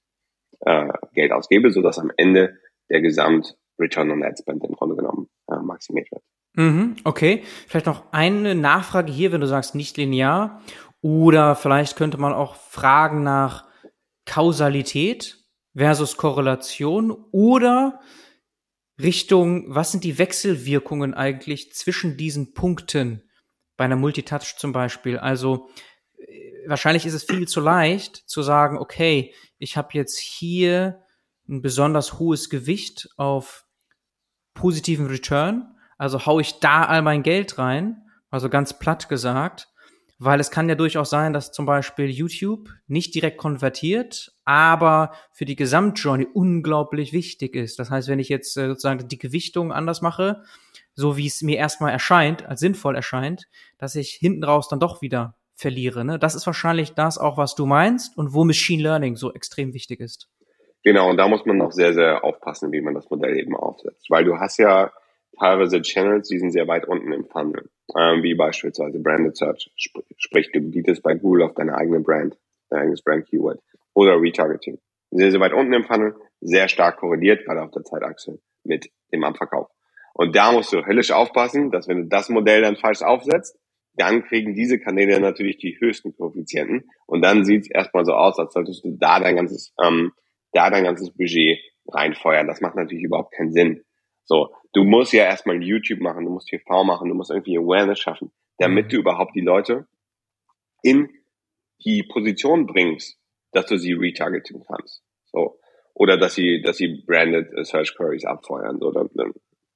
äh, Geld ausgebe, so dass am Ende der Gesamt Return on Ad Spend im Grunde genommen äh, maximiert wird. Mhm, okay. Vielleicht noch eine Nachfrage hier, wenn du sagst nicht linear. Oder vielleicht könnte man auch fragen nach Kausalität versus Korrelation oder Richtung, was sind die Wechselwirkungen eigentlich zwischen diesen Punkten bei einer Multitouch zum Beispiel? Also äh, wahrscheinlich ist es viel zu leicht zu sagen, okay, ich habe jetzt hier ein besonders hohes Gewicht auf positiven Return, also hau ich da all mein Geld rein, also ganz platt gesagt, weil es kann ja durchaus sein, dass zum Beispiel YouTube nicht direkt konvertiert, aber für die Gesamtjourney unglaublich wichtig ist. Das heißt, wenn ich jetzt äh, sozusagen die Gewichtung anders mache, so wie es mir erstmal erscheint, als sinnvoll erscheint, dass ich hinten raus dann doch wieder verliere. Ne? Das ist wahrscheinlich das auch, was du meinst und wo Machine Learning so extrem wichtig ist. Genau, und da muss man auch sehr, sehr aufpassen, wie man das Modell eben aufsetzt. Weil du hast ja teilweise Channels, die sind sehr weit unten im Funnel, ähm, wie beispielsweise Branded Search. Sp sprich, du bietest bei Google auf deine eigene Brand, dein eigenes Brand-Keyword. Oder Retargeting. Sehr, sehr weit unten im Funnel, sehr stark korreliert, gerade auf der Zeitachse, mit dem Abverkauf. Und da musst du höllisch aufpassen, dass wenn du das Modell dann falsch aufsetzt, dann kriegen diese Kanäle natürlich die höchsten Koeffizienten. Und dann sieht es erstmal so aus, als solltest du da dein ganzes ähm, da dein ganzes Budget reinfeuern. Das macht natürlich überhaupt keinen Sinn. So, du musst ja erstmal YouTube machen, du musst TV machen, du musst irgendwie Awareness schaffen, damit mhm. du überhaupt die Leute in die Position bringst, dass du sie retargeting kannst. So. Oder dass sie, dass sie branded Search Queries abfeuern. So, dann,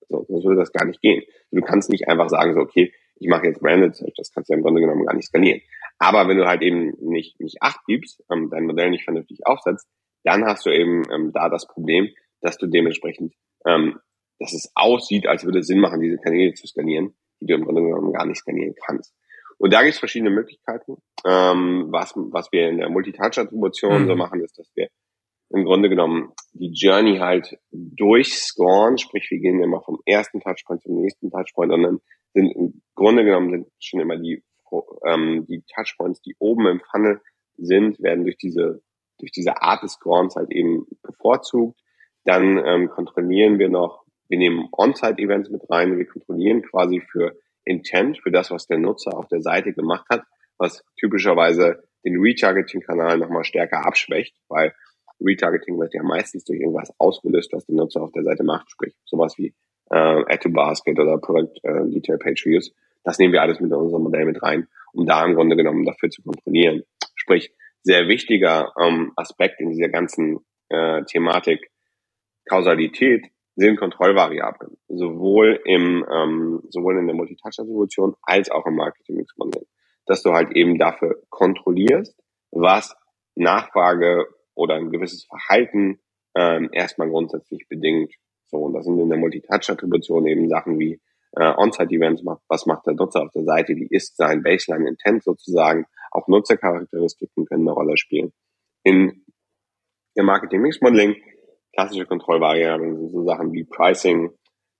so, sonst würde das gar nicht gehen. Du kannst nicht einfach sagen, so, okay, ich mache jetzt branded Search, das kannst du ja im Grunde genommen gar nicht skalieren. Aber wenn du halt eben nicht, nicht acht gibst, ähm, dein Modell nicht vernünftig aufsetzt, dann hast du eben ähm, da das Problem, dass du dementsprechend, ähm, dass es aussieht, als würde es Sinn machen, diese Kanäle zu skalieren, die du im Grunde genommen gar nicht skalieren kannst. Und da gibt es verschiedene Möglichkeiten. Ähm, was, was wir in der Multitouch-Attribution mhm. so machen, ist, dass wir im Grunde genommen die Journey halt durchscoren, sprich wir gehen immer vom ersten Touchpoint zum nächsten Touchpoint und dann sind im Grunde genommen sind schon immer die, ähm, die Touchpoints, die oben im Funnel sind, werden durch diese durch diese Art des Scorens halt eben bevorzugt. Dann ähm, kontrollieren wir noch, wir nehmen On-Site-Events mit rein, wir kontrollieren quasi für Intent, für das, was der Nutzer auf der Seite gemacht hat, was typischerweise den Retargeting-Kanal nochmal stärker abschwächt, weil Retargeting wird ja meistens durch irgendwas ausgelöst, was der Nutzer auf der Seite macht, sprich sowas wie äh, Add to Basket oder Product äh, Detail Page Views. Das nehmen wir alles mit unserem Modell mit rein, um da im Grunde genommen dafür zu kontrollieren. Sprich, sehr wichtiger ähm, Aspekt in dieser ganzen äh, Thematik Kausalität sind Kontrollvariablen, sowohl im ähm, sowohl in der Multitouch-Attribution als auch im Marketing-Mix-Modell, dass du halt eben dafür kontrollierst, was Nachfrage oder ein gewisses Verhalten ähm, erstmal grundsätzlich bedingt. So, und das sind in der Multitouch-Attribution eben Sachen wie äh, On-Site-Events, was macht der Nutzer auf der Seite, wie ist sein Baseline-Intent sozusagen, auch Nutzercharakteristiken können eine Rolle spielen. In im Marketing-Mix-Modeling klassische Kontrollvariablen sind so Sachen wie Pricing,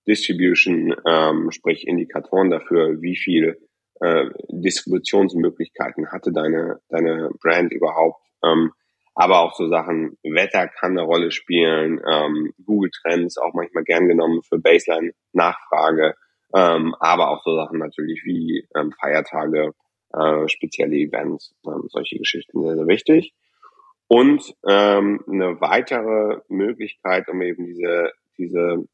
Distribution, ähm, sprich Indikatoren dafür, wie viel äh, Distributionsmöglichkeiten hatte deine, deine Brand überhaupt. Ähm, aber auch so Sachen, Wetter kann eine Rolle spielen, ähm, Google Trends auch manchmal gern genommen für Baseline-Nachfrage, ähm, aber auch so Sachen natürlich wie ähm, Feiertage, äh, spezielle Events, ähm, solche Geschichten sehr, sehr wichtig. Und ähm, eine weitere Möglichkeit, um eben diese, diese,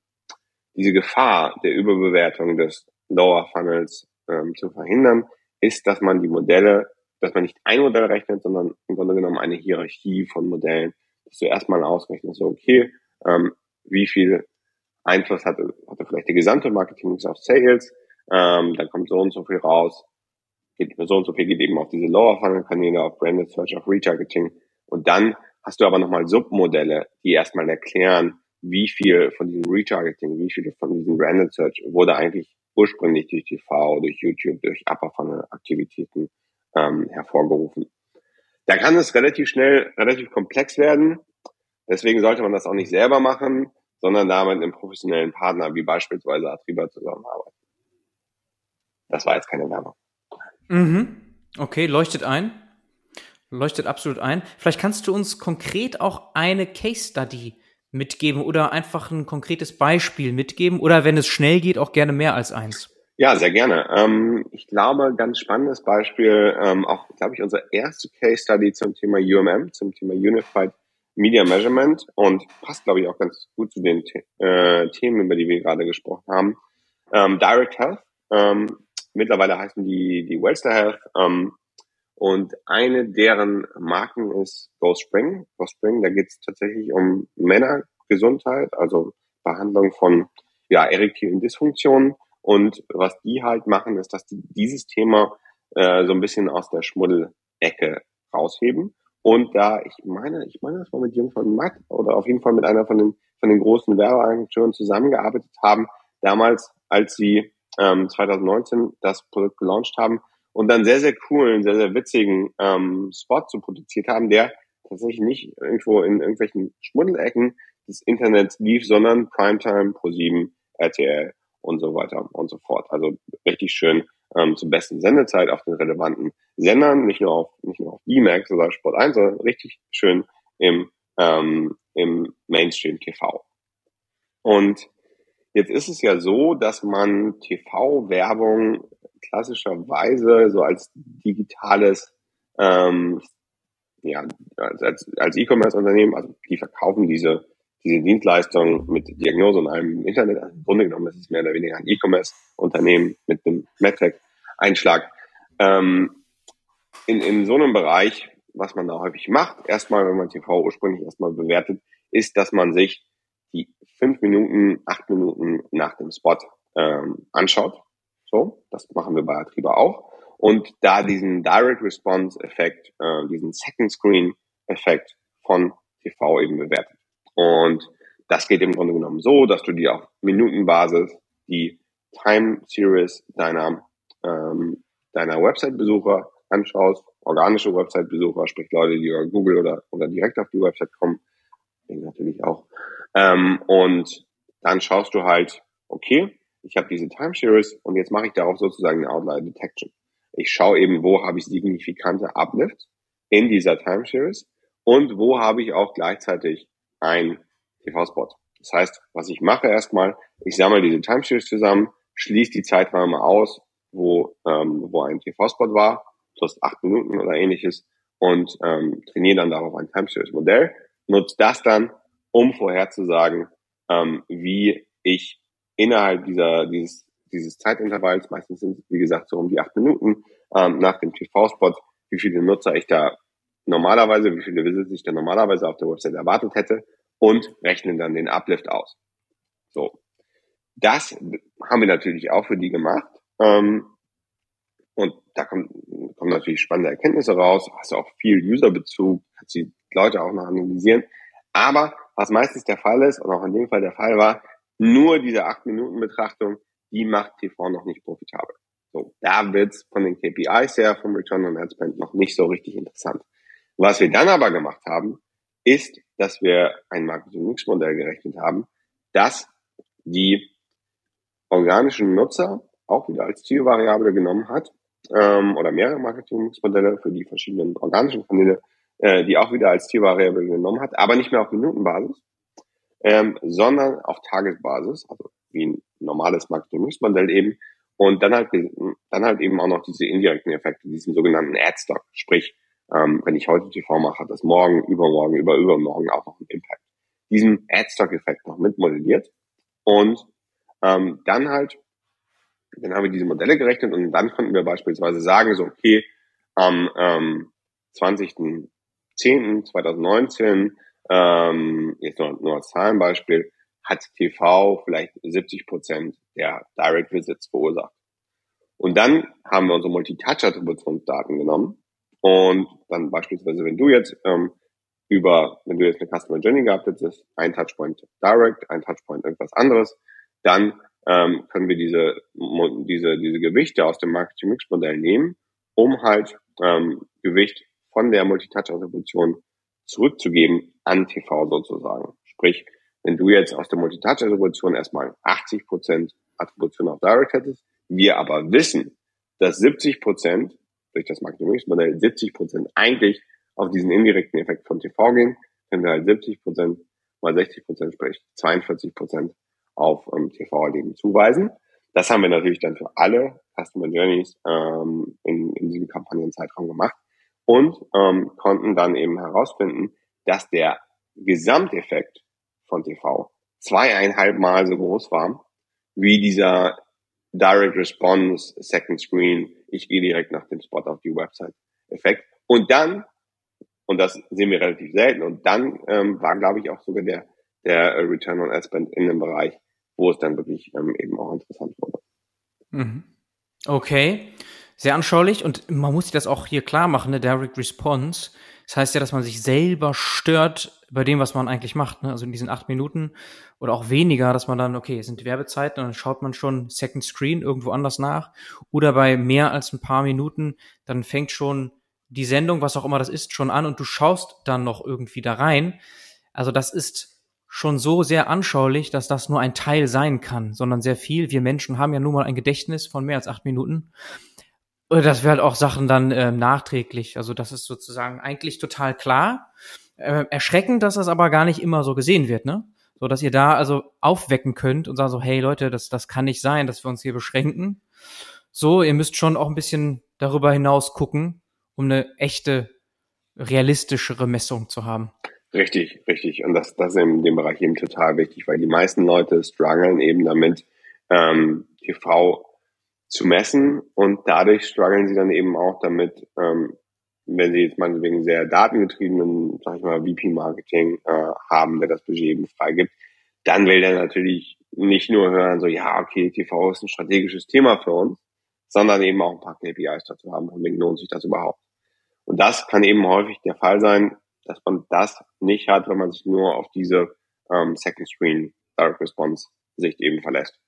diese Gefahr der Überbewertung des Lower Funnels ähm, zu verhindern, ist, dass man die Modelle, dass man nicht ein Modell rechnet, sondern im Grunde genommen eine Hierarchie von Modellen, dass du erstmal ausrechnest, so okay, ähm, wie viel Einfluss hatte, hatte vielleicht der gesamte Marketing auf Sales, ähm, dann kommt so und so viel raus, geht, so und so viel geht eben auf diese Lower Funnel Kanäle, auf Branded Search, auf Retargeting und dann hast du aber nochmal Submodelle, die erstmal erklären, wie viel von diesem Retargeting, wie viel von diesem Branded Search wurde eigentlich ursprünglich durch TV, durch YouTube, durch Upper Funnel Aktivitäten ähm, hervorgerufen. Da kann es relativ schnell, relativ komplex werden. Deswegen sollte man das auch nicht selber machen, sondern da mit einem professionellen Partner wie beispielsweise Atriba zusammenarbeiten. Das war jetzt keine Werbung. Mhm. Okay, leuchtet ein. Leuchtet absolut ein. Vielleicht kannst du uns konkret auch eine Case Study mitgeben oder einfach ein konkretes Beispiel mitgeben oder wenn es schnell geht, auch gerne mehr als eins. Ja, sehr gerne. Ähm, ich glaube, ganz spannendes Beispiel, ähm, auch, glaube ich, unsere erste Case Study zum Thema UMM, zum Thema Unified Media Measurement und passt, glaube ich, auch ganz gut zu den äh, Themen, über die wir gerade gesprochen haben. Ähm, Direct Health, ähm, mittlerweile heißen die, die Wellstar Health, ähm, und eine deren Marken ist Go Spring. Go Spring, da geht es tatsächlich um Männergesundheit, also Behandlung von ja, erektilen Dysfunktionen. Und was die halt machen, ist, dass die dieses Thema äh, so ein bisschen aus der Schmuddelecke rausheben. Und da, ich meine, ich meine, das war mit Jung von Matt oder auf jeden Fall mit einer von den, von den großen Werbeagenturen zusammengearbeitet haben, damals, als sie ähm, 2019 das Produkt gelauncht haben, und dann sehr, sehr coolen, sehr, sehr witzigen ähm, Spot zu produziert haben, der tatsächlich nicht irgendwo in irgendwelchen Schmuddelecken des Internets lief, sondern Primetime, Pro7, RTL und so weiter und so fort. Also richtig schön ähm, zur besten Sendezeit auf den relevanten Sendern, nicht nur auf nicht nur auf D-Max oder Sport 1, sondern richtig schön im ähm, im Mainstream TV. Und jetzt ist es ja so, dass man TV-Werbung klassischerweise so als digitales, ähm, ja, als, als E-Commerce-Unternehmen, also die verkaufen diese, diese Dienstleistung mit Diagnose und einem Internet. Also Im Grunde genommen ist es mehr oder weniger ein E-Commerce-Unternehmen mit einem MedTech-Einschlag. Ähm, in, in so einem Bereich, was man da häufig macht, erstmal, wenn man TV ursprünglich erstmal bewertet, ist, dass man sich die fünf Minuten, acht Minuten nach dem Spot ähm, anschaut so, das machen wir bei Atriba auch. Und da diesen Direct Response Effekt, äh, diesen Second Screen Effekt von TV eben bewertet. Und das geht im Grunde genommen so, dass du dir auf Minutenbasis die Time Series deiner, ähm, deiner Website-Besucher anschaust, organische Website-Besucher, sprich Leute, die über Google oder, oder direkt auf die Website kommen, natürlich auch. Ähm, und dann schaust du halt, okay, ich habe diese Time Series und jetzt mache ich darauf sozusagen eine Outlier Detection. Ich schaue eben, wo habe ich signifikante Uplift in dieser Time Series und wo habe ich auch gleichzeitig ein TV-Spot. Das heißt, was ich mache erstmal, ich sammle diese Timeshares zusammen, schließe die Zeiträume aus, wo, ähm, wo ein TV-Spot war, plus acht Minuten oder ähnliches und ähm, trainiere dann darauf ein Timeshares-Modell, nutze das dann, um vorherzusagen, ähm, wie ich innerhalb dieser, dieses, dieses Zeitintervalls, meistens sind es, wie gesagt, so um die acht Minuten, ähm, nach dem TV-Spot, wie viele Nutzer ich da normalerweise, wie viele Visits ich da normalerweise auf der Website erwartet hätte und rechnen dann den Uplift aus. So. Das haben wir natürlich auch für die gemacht. Ähm, und da kommen, kommen natürlich spannende Erkenntnisse raus, hast auch viel Userbezug, kannst die Leute auch noch analysieren. Aber was meistens der Fall ist und auch in dem Fall der Fall war, nur diese 8-Minuten-Betrachtung, die macht TV noch nicht profitabel. So, da wird's von den KPIs her, vom Return on Ad Spend noch nicht so richtig interessant. Was wir dann aber gemacht haben, ist, dass wir ein Marketing-Mix-Modell gerechnet haben, das die organischen Nutzer auch wieder als Zielvariable genommen hat ähm, oder mehrere Marketing-Mix-Modelle für die verschiedenen organischen Kanäle, äh, die auch wieder als Zielvariable genommen hat, aber nicht mehr auf Minutenbasis, ähm, sondern auf Tagesbasis, also wie ein normales Marketing-Mix-Modell eben. Und dann halt, dann halt eben auch noch diese indirekten Effekte, diesen sogenannten Ad-Stock, sprich ähm, wenn ich heute TV mache, hat das morgen, übermorgen, über übermorgen auch noch einen Impact. Diesen Ad-Stock-Effekt noch mitmodelliert und ähm, dann halt, dann haben wir diese Modelle gerechnet und dann konnten wir beispielsweise sagen, so okay, am ähm, 20.10.2019, ähm, jetzt nur, nur als Zahlenbeispiel, hat TV vielleicht 70 Prozent der Direct Visits verursacht. Und dann haben wir unsere Multi-Touch-Attributionsdaten genommen und dann beispielsweise, wenn du jetzt ähm, über, wenn du jetzt eine Customer Journey gehabt hättest, ein Touchpoint Direct, ein Touchpoint irgendwas anderes, dann ähm, können wir diese, diese, diese Gewichte aus dem Marketing Mix Modell nehmen, um halt ähm, Gewicht von der Multitouch-Attribution zurückzugeben an TV sozusagen. Sprich, wenn du jetzt aus der Multitouch-Attribution erstmal 80% Attribution auf Direct hättest, wir aber wissen, dass 70% durch das Marketing-Mix-Modell 70 Prozent eigentlich auf diesen indirekten Effekt von TV gehen, können wir halt 70 Prozent mal 60 Prozent, sprich 42 Prozent auf ähm, TV-Erleben zuweisen. Das haben wir natürlich dann für alle Customer Journeys ähm, in, in diesem Kampagnenzeitraum gemacht und ähm, konnten dann eben herausfinden, dass der Gesamteffekt von TV zweieinhalb Mal so groß war wie dieser Direct Response, Second Screen, ich gehe direkt nach dem Spot auf die Website Effekt. Und dann, und das sehen wir relativ selten, und dann ähm, war, glaube ich, auch sogar der, der Return on Ad Spend in dem Bereich, wo es dann wirklich ähm, eben auch interessant wurde. Mhm. Okay, sehr anschaulich und man muss sich das auch hier klar machen, ne? Direct Response das heißt ja, dass man sich selber stört bei dem, was man eigentlich macht. Ne? Also in diesen acht Minuten oder auch weniger, dass man dann, okay, es sind Werbezeiten und dann schaut man schon Second Screen irgendwo anders nach. Oder bei mehr als ein paar Minuten, dann fängt schon die Sendung, was auch immer das ist, schon an und du schaust dann noch irgendwie da rein. Also das ist schon so sehr anschaulich, dass das nur ein Teil sein kann, sondern sehr viel. Wir Menschen haben ja nun mal ein Gedächtnis von mehr als acht Minuten. Oder das wäre halt auch Sachen dann äh, nachträglich. Also das ist sozusagen eigentlich total klar. Äh, erschreckend, dass das aber gar nicht immer so gesehen wird, ne? So dass ihr da also aufwecken könnt und sagen so, hey Leute, das, das kann nicht sein, dass wir uns hier beschränken. So, ihr müsst schon auch ein bisschen darüber hinaus gucken, um eine echte, realistischere Messung zu haben. Richtig, richtig. Und das, das ist in dem Bereich eben total wichtig, weil die meisten Leute strugglen eben damit, ähm, TV zu messen und dadurch strugglen sie dann eben auch damit, ähm, wenn sie jetzt meinetwegen sehr datengetriebenen, sag ich mal, VP-Marketing äh, haben, der das Budget eben freigibt, dann will der natürlich nicht nur hören, so, ja, okay, TV ist ein strategisches Thema für uns, sondern eben auch ein paar KPIs dazu haben, von wegen lohnt sich das überhaupt. Und das kann eben häufig der Fall sein, dass man das nicht hat, wenn man sich nur auf diese ähm, Second Screen Direct Response Sicht eben verlässt.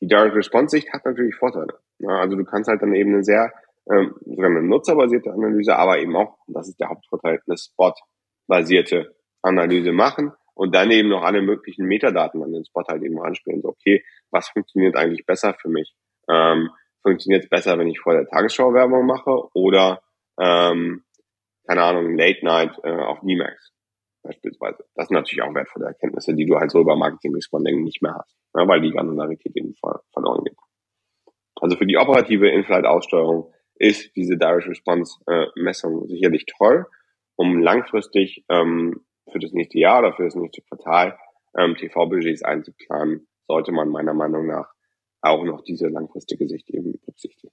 Die Direct Response Sicht hat natürlich Vorteile. Also du kannst halt dann eben eine sehr, ähm, sogar eine nutzerbasierte Analyse, aber eben auch, das ist der Hauptvorteil, eine Spot-basierte Analyse machen und dann eben noch alle möglichen Metadaten an den Spot halt eben anspielen. So, okay, was funktioniert eigentlich besser für mich? Ähm, funktioniert es besser, wenn ich vor der Tagesschau Werbung mache oder, ähm, keine Ahnung, Late Night äh, auf D-Max? beispielsweise. Das sind natürlich auch wertvolle Erkenntnisse, die du halt so über Marketing Responding nicht mehr hast, ne, weil die Granularität eben verloren geht. Also für die operative In-Flight-Aussteuerung ist diese Direct Response äh, sicherlich toll, um langfristig ähm, für das nächste Jahr oder für das nächste Quartal ähm, TV-Budgets einzuplanen, sollte man meiner Meinung nach auch noch diese langfristige Sicht eben berücksichtigen.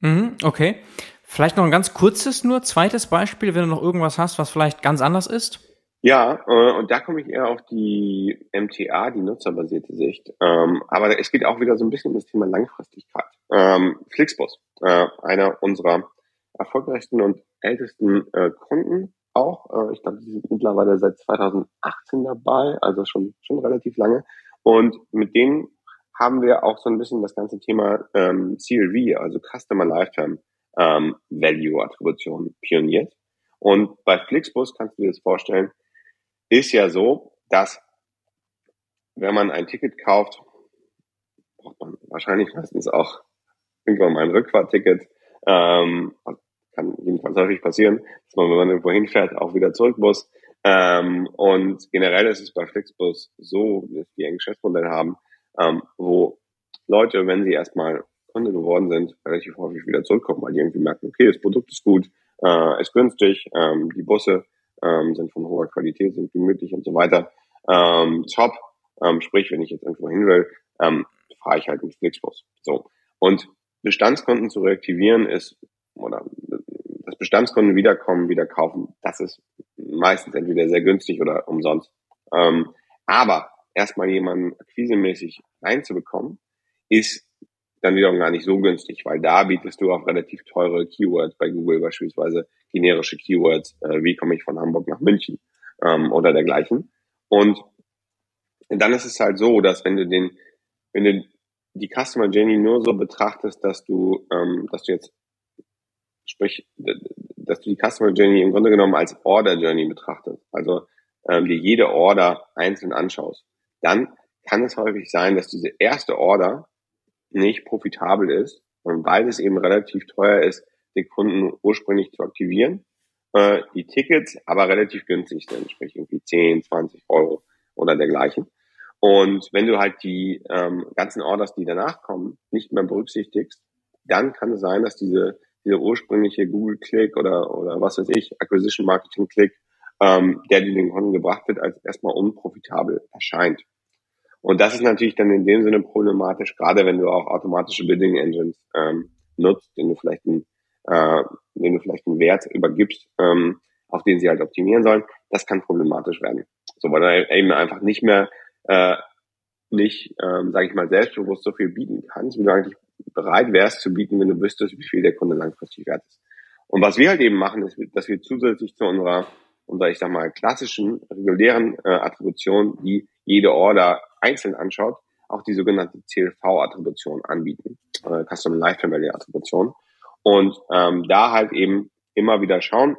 Mhm, okay. Vielleicht noch ein ganz kurzes nur, zweites Beispiel, wenn du noch irgendwas hast, was vielleicht ganz anders ist. Ja, äh, und da komme ich eher auf die MTA, die nutzerbasierte Sicht. Ähm, aber es geht auch wieder so ein bisschen um das Thema Langfristigkeit. Ähm, Flixbus, äh, einer unserer erfolgreichsten und ältesten äh, Kunden auch. Äh, ich glaube, die sind mittlerweile seit 2018 dabei, also schon, schon relativ lange. Und mit denen haben wir auch so ein bisschen das ganze Thema ähm, CLV, also Customer Lifetime ähm, Value Attribution pioniert. Und bei Flixbus kannst du dir das vorstellen, ist ja so, dass wenn man ein Ticket kauft, braucht man wahrscheinlich meistens auch irgendwann mal ein Rückfahrticket. Ähm, kann jedenfalls häufig passieren, dass man, wenn man irgendwo hinfährt, auch wieder zurück muss. Ähm, und generell ist es bei Flixbus so, dass wir ein Geschäftsmodell haben, ähm, wo Leute, wenn sie erstmal Kunde geworden sind, relativ häufig wieder zurückkommen, weil die irgendwie merken, okay, das Produkt ist gut, äh, ist günstig, ähm, die Busse ähm, sind von hoher Qualität, sind gemütlich und so weiter. Ähm, top. Ähm, sprich, wenn ich jetzt irgendwo hin will, ähm, fahre ich halt mit Flixbus. So. Und Bestandskunden zu reaktivieren ist, oder das Bestandskunden wiederkommen, wieder kaufen, das ist meistens entweder sehr günstig oder umsonst. Ähm, aber erstmal jemanden akquisemäßig reinzubekommen, ist dann wiederum gar nicht so günstig, weil da bietest du auch relativ teure Keywords bei Google beispielsweise, generische Keywords, äh, wie komme ich von Hamburg nach München ähm, oder dergleichen. Und dann ist es halt so, dass wenn du den, wenn du die Customer Journey nur so betrachtest, dass du, ähm, dass du jetzt, sprich, dass du die Customer Journey im Grunde genommen als Order Journey betrachtest, also ähm, dir jede Order einzeln anschaust, dann kann es häufig sein, dass diese erste Order nicht profitabel ist, weil es eben relativ teuer ist, den Kunden ursprünglich zu aktivieren, äh, die Tickets aber relativ günstig sind, sprich irgendwie 10, 20 Euro oder dergleichen. Und wenn du halt die ähm, ganzen Orders, die danach kommen, nicht mehr berücksichtigst, dann kann es sein, dass diese, diese ursprüngliche Google-Click oder, oder was weiß ich, Acquisition-Marketing-Click, ähm, der dir den Kunden gebracht wird, als erstmal unprofitabel erscheint. Und das ist natürlich dann in dem Sinne problematisch, gerade wenn du auch automatische Bidding Engines ähm, nutzt, den du vielleicht einen, äh, den du vielleicht einen Wert übergibst, ähm, auf den sie halt optimieren sollen. Das kann problematisch werden. So, weil du eben einfach nicht mehr äh, nicht, ähm, sage ich mal, selbstbewusst so viel bieten kannst, wie du eigentlich bereit wärst zu bieten, wenn du wüsstest, wie viel der Kunde langfristig wert ist. Und was wir halt eben machen, ist, dass wir zusätzlich zu unserer, unserer ich sag mal, klassischen, regulären äh, Attribution, die jede Order einzeln anschaut, auch die sogenannte CLV-Attribution anbieten, äh, Custom Lifetime Value Attribution. Und ähm, da halt eben immer wieder schauen,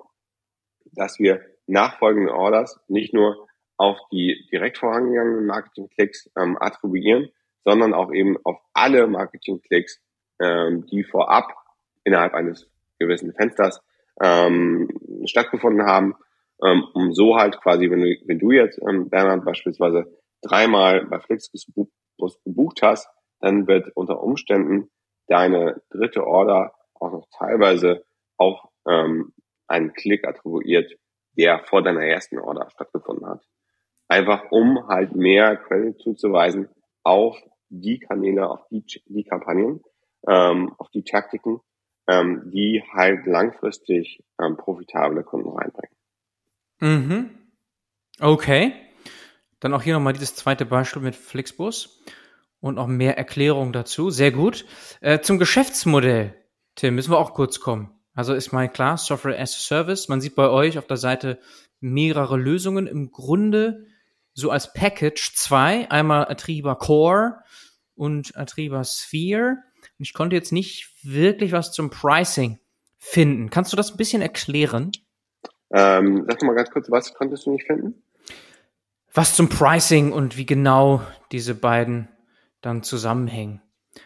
dass wir nachfolgende Orders nicht nur auf die direkt vorangegangenen Marketing-Klicks ähm, attribuieren, sondern auch eben auf alle Marketing-Klicks, ähm, die vorab innerhalb eines gewissen Fensters ähm, stattgefunden haben, ähm, um so halt quasi, wenn du, wenn du jetzt, ähm, Bernhard, beispielsweise dreimal bei Flixbus gebucht hast, dann wird unter Umständen deine dritte Order auch noch teilweise auf ähm, einen Klick attribuiert, der vor deiner ersten Order stattgefunden hat. Einfach um halt mehr Credit zuzuweisen auf die Kanäle, auf die, die Kampagnen, ähm, auf die Taktiken, ähm, die halt langfristig ähm, profitable Kunden reinbringen. Mhm. Okay. Dann auch hier nochmal dieses zweite Beispiel mit Flixbus und auch mehr Erklärung dazu. Sehr gut. Äh, zum Geschäftsmodell, Tim, müssen wir auch kurz kommen. Also ist mal klar, Software as a Service. Man sieht bei euch auf der Seite mehrere Lösungen. Im Grunde so als Package zwei. Einmal Atriba Core und Atriba Sphere. Ich konnte jetzt nicht wirklich was zum Pricing finden. Kannst du das ein bisschen erklären? Ähm, sag mal ganz kurz, was konntest du nicht finden? was zum Pricing und wie genau diese beiden dann zusammenhängen.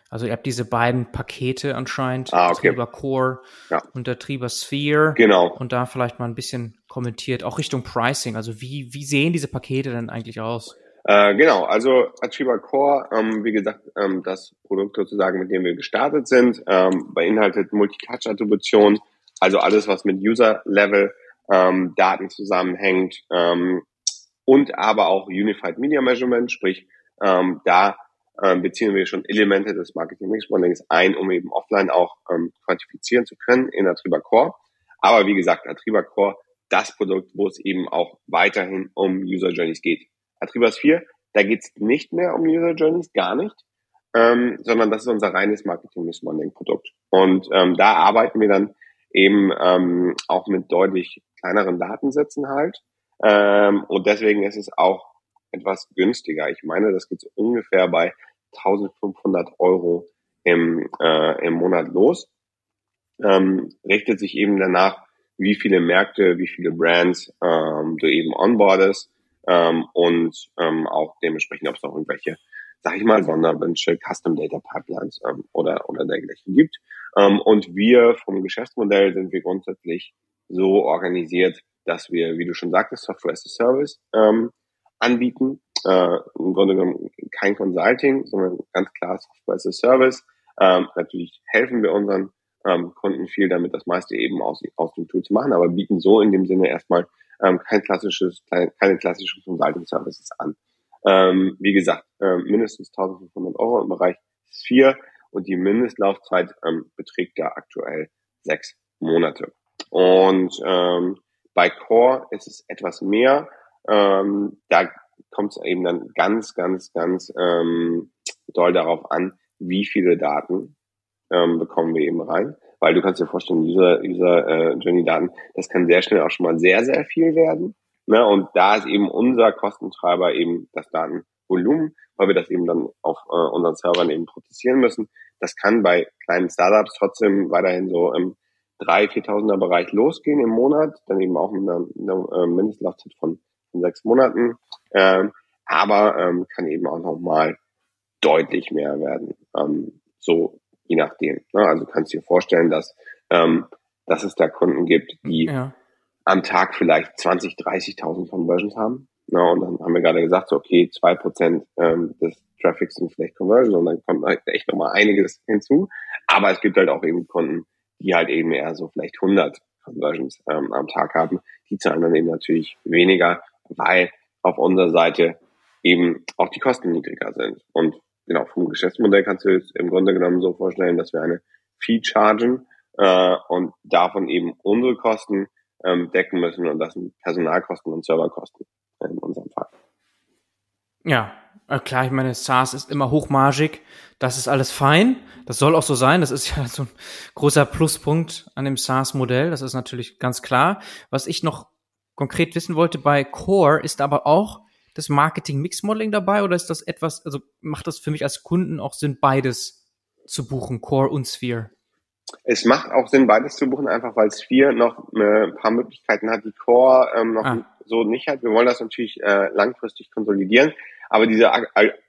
Also ihr habt diese beiden Pakete anscheinend, ah, okay. Triber Core ja. und der Triber Sphere. Genau. Und da vielleicht mal ein bisschen kommentiert, auch Richtung Pricing. Also wie, wie sehen diese Pakete denn eigentlich aus? Äh, genau, also Achieva Core, ähm, wie gesagt, ähm, das Produkt sozusagen, mit dem wir gestartet sind, ähm, beinhaltet Multi-Touch-Attribution, also alles, was mit User-Level ähm, Daten zusammenhängt ähm, und aber auch Unified Media Measurement, sprich ähm, da ähm, beziehen wir schon Elemente des Marketing Mix Modelings ein, um eben offline auch ähm, quantifizieren zu können in Atriba Core. Aber wie gesagt, Atriba Core, das Produkt, wo es eben auch weiterhin um User Journeys geht. Atribas 4, da geht es nicht mehr um User Journeys, gar nicht, ähm, sondern das ist unser reines Marketing Mix Modeling Produkt. Und ähm, da arbeiten wir dann eben ähm, auch mit deutlich kleineren Datensätzen halt. Ähm, und deswegen ist es auch etwas günstiger. Ich meine, das geht so ungefähr bei 1500 Euro im, äh, im Monat los. Ähm, richtet sich eben danach, wie viele Märkte, wie viele Brands ähm, du eben onboardest ähm, und ähm, auch dementsprechend, ob es noch irgendwelche, sag ich mal, Sonderwünsche, Custom Data Pipelines ähm, oder, oder dergleichen gibt. Ähm, und wir vom Geschäftsmodell sind wir grundsätzlich so organisiert, dass wir, wie du schon sagtest, Software as a Service ähm, anbieten. Äh, Im Grunde genommen kein Consulting, sondern ganz klar Software as a Service. Ähm, natürlich helfen wir unseren ähm, Kunden viel damit, das meiste eben aus, aus dem Tool zu machen, aber bieten so in dem Sinne erstmal ähm, kein klassisches, keine klassischen Consulting Services an. Ähm, wie gesagt, äh, mindestens 1500 Euro im Bereich Sphere und die Mindestlaufzeit ähm, beträgt da aktuell sechs Monate. Und ähm, bei Core ist es etwas mehr, ähm, da kommt es eben dann ganz, ganz, ganz ähm, doll darauf an, wie viele Daten ähm, bekommen wir eben rein. Weil du kannst dir vorstellen, User, User äh, Journey Daten, das kann sehr schnell auch schon mal sehr, sehr viel werden. Ne? Und da ist eben unser Kostentreiber eben das Datenvolumen, weil wir das eben dann auf äh, unseren Servern eben prozessieren müssen. Das kann bei kleinen Startups trotzdem weiterhin so im 3.000, 4.000er Bereich losgehen im Monat, dann eben auch mit einer, einer äh, Mindestlaufzeit von in sechs Monaten, ähm, aber ähm, kann eben auch nochmal deutlich mehr werden. Ähm, so je nachdem. Ne? Also kannst du dir vorstellen, dass, ähm, dass es da Kunden gibt, die ja. am Tag vielleicht 20, 30.000 Conversions haben. Ne? Und dann haben wir gerade gesagt, so, okay, zwei Prozent ähm, des Traffics sind vielleicht Conversions und dann kommt halt echt nochmal einiges hinzu. Aber es gibt halt auch eben Kunden, die halt eben eher so vielleicht 100 Conversions ähm, am Tag haben. Die zahlen dann eben natürlich weniger weil auf unserer Seite eben auch die Kosten niedriger sind. Und genau, vom Geschäftsmodell kannst du es im Grunde genommen so vorstellen, dass wir eine Fee chargen äh, und davon eben unsere Kosten ähm, decken müssen und das sind Personalkosten und Serverkosten in unserem Fall. Ja, klar, ich meine, SaaS ist immer hochmargig, das ist alles fein, das soll auch so sein, das ist ja so ein großer Pluspunkt an dem SaaS-Modell, das ist natürlich ganz klar. Was ich noch konkret wissen wollte, bei Core ist aber auch das Marketing Mix Modeling dabei oder ist das etwas, also macht das für mich als Kunden auch Sinn, beides zu buchen, Core und Sphere? Es macht auch Sinn, beides zu buchen, einfach weil Sphere noch äh, ein paar Möglichkeiten hat, die Core ähm, noch ah. so nicht hat. Wir wollen das natürlich äh, langfristig konsolidieren, aber diese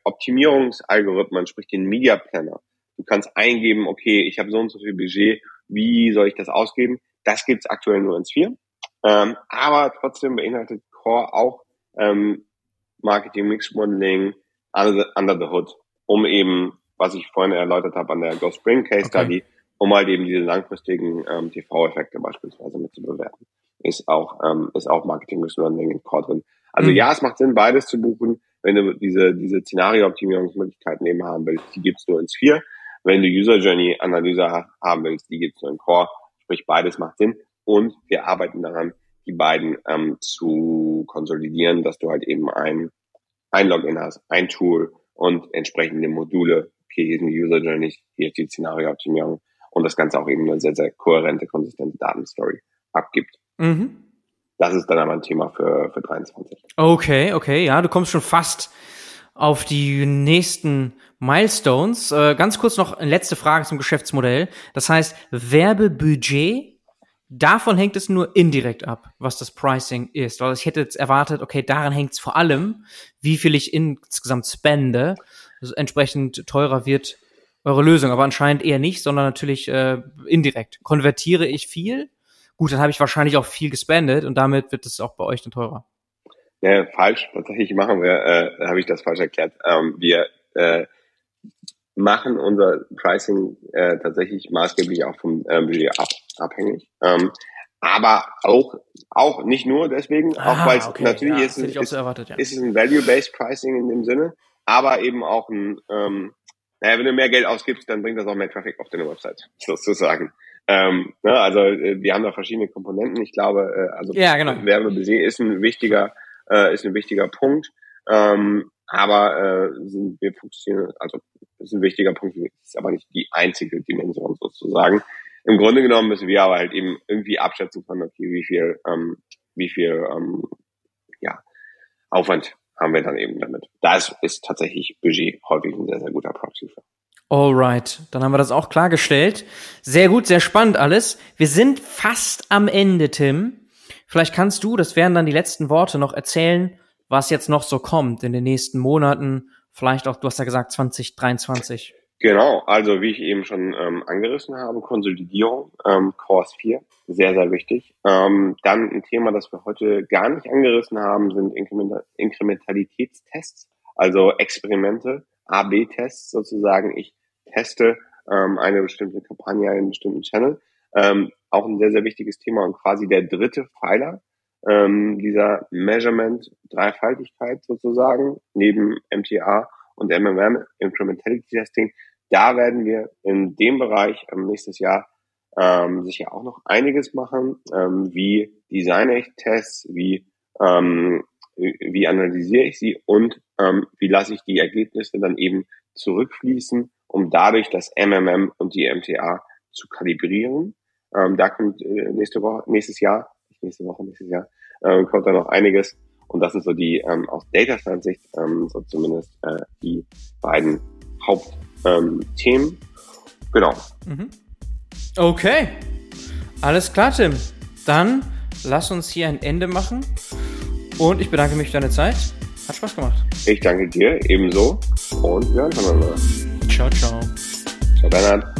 Optimierungsalgorithmen, sprich den Media Planner, du kannst eingeben, okay, ich habe so und so viel Budget, wie soll ich das ausgeben? Das gibt's aktuell nur in Sphere. Ähm, aber trotzdem beinhaltet Core auch ähm, Marketing Mix Modeling under the, under the hood, um eben, was ich vorhin erläutert habe an der Go Spring Case Study, okay. um halt eben diese langfristigen ähm, TV-Effekte beispielsweise mit zu bewerten. Ist auch, ähm, ist auch Marketing Mix Modeling in Core drin. Also mhm. ja, es macht Sinn, beides zu buchen. Wenn du diese, diese Szenario-Optimierungsmöglichkeiten eben haben willst, die gibt's nur in Sphere. Wenn du User Journey Analyse haben willst, die gibt's nur in Core. Sprich, beides macht Sinn und wir arbeiten daran, die beiden ähm, zu konsolidieren, dass du halt eben ein, ein Login hast, ein Tool und entsprechende Module. Okay, hier sind die User Journeys, hier ist die Szenariooptimierung und das Ganze auch eben eine sehr, sehr kohärente, konsistente Datenstory abgibt. Mhm. Das ist dann aber ein Thema für, für 23. Okay, okay, ja, du kommst schon fast auf die nächsten Milestones. Äh, ganz kurz noch eine letzte Frage zum Geschäftsmodell. Das heißt, Werbebudget Davon hängt es nur indirekt ab, was das Pricing ist. Weil ich hätte jetzt erwartet, okay, daran hängt es vor allem, wie viel ich insgesamt spende. Also entsprechend teurer wird eure Lösung, aber anscheinend eher nicht, sondern natürlich äh, indirekt. Konvertiere ich viel, gut, dann habe ich wahrscheinlich auch viel gespendet und damit wird es auch bei euch dann teurer. Ja, falsch. Tatsächlich machen wir, äh, habe ich das falsch erklärt. Ähm, wir äh, machen unser Pricing äh, tatsächlich maßgeblich auch vom äh, Budget ab, abhängig. Ähm, aber auch auch nicht nur deswegen, ah, auch weil es okay. natürlich ja, ist, es, ist, so erwartet, ja. ist es ein Value-Based Pricing in dem Sinne, aber eben auch ein, ähm, naja, wenn du mehr Geld ausgibst, dann bringt das auch mehr Traffic auf deine Website, sozusagen. Ähm, ne, also äh, wir haben da verschiedene Komponenten. Ich glaube, äh, also ja, genau. Werbebudget ist ein wichtiger, äh, ist ein wichtiger Punkt. Ähm, aber äh, sind, wir fokussieren, also ist ein wichtiger Punkt, ist aber nicht die einzige Dimension sozusagen. Im Grunde genommen müssen wir aber halt eben irgendwie abschätzen können, okay, wie viel, ähm, wie viel ähm, ja, Aufwand haben wir dann eben damit. Da ist, ist tatsächlich Budget häufig ein sehr, sehr guter Proxy für. Alright, dann haben wir das auch klargestellt. Sehr gut, sehr spannend alles. Wir sind fast am Ende, Tim. Vielleicht kannst du, das wären dann die letzten Worte, noch erzählen, was jetzt noch so kommt in den nächsten Monaten. Vielleicht auch, du hast ja gesagt, 2023. Genau, also wie ich eben schon ähm, angerissen habe, Konsolidierung, ähm, Course 4, sehr, sehr wichtig. Ähm, dann ein Thema, das wir heute gar nicht angerissen haben, sind Inkremental Inkrementalitätstests, also Experimente, A-B-Tests sozusagen. Ich teste ähm, eine bestimmte Kampagne, einen bestimmten Channel. Ähm, auch ein sehr, sehr wichtiges Thema und quasi der dritte Pfeiler ähm, dieser Measurement-Dreifaltigkeit sozusagen, neben MTA und MMM, Incrementality Testing, da werden wir in dem Bereich ähm, nächstes Jahr ähm, sicher auch noch einiges machen, ähm, wie designe ich Tests, wie, ähm, wie analysiere ich sie und ähm, wie lasse ich die Ergebnisse dann eben zurückfließen, um dadurch das MMM und die MTA zu kalibrieren. Ähm, da kommt äh, nächste Woche, nächstes Jahr, nächste Woche, nächstes Jahr, ähm, kommt da noch einiges. Und das sind so die ähm, aus Data Science Sicht ähm, so zumindest äh, die beiden Haupt ähm. Genau. Mhm. Okay. Alles klar, Tim. Dann lass uns hier ein Ende machen. Und ich bedanke mich für deine Zeit. Hat Spaß gemacht. Ich danke dir ebenso. Und wir hören voneinander. Ciao, ciao. Ciao, Bernhard.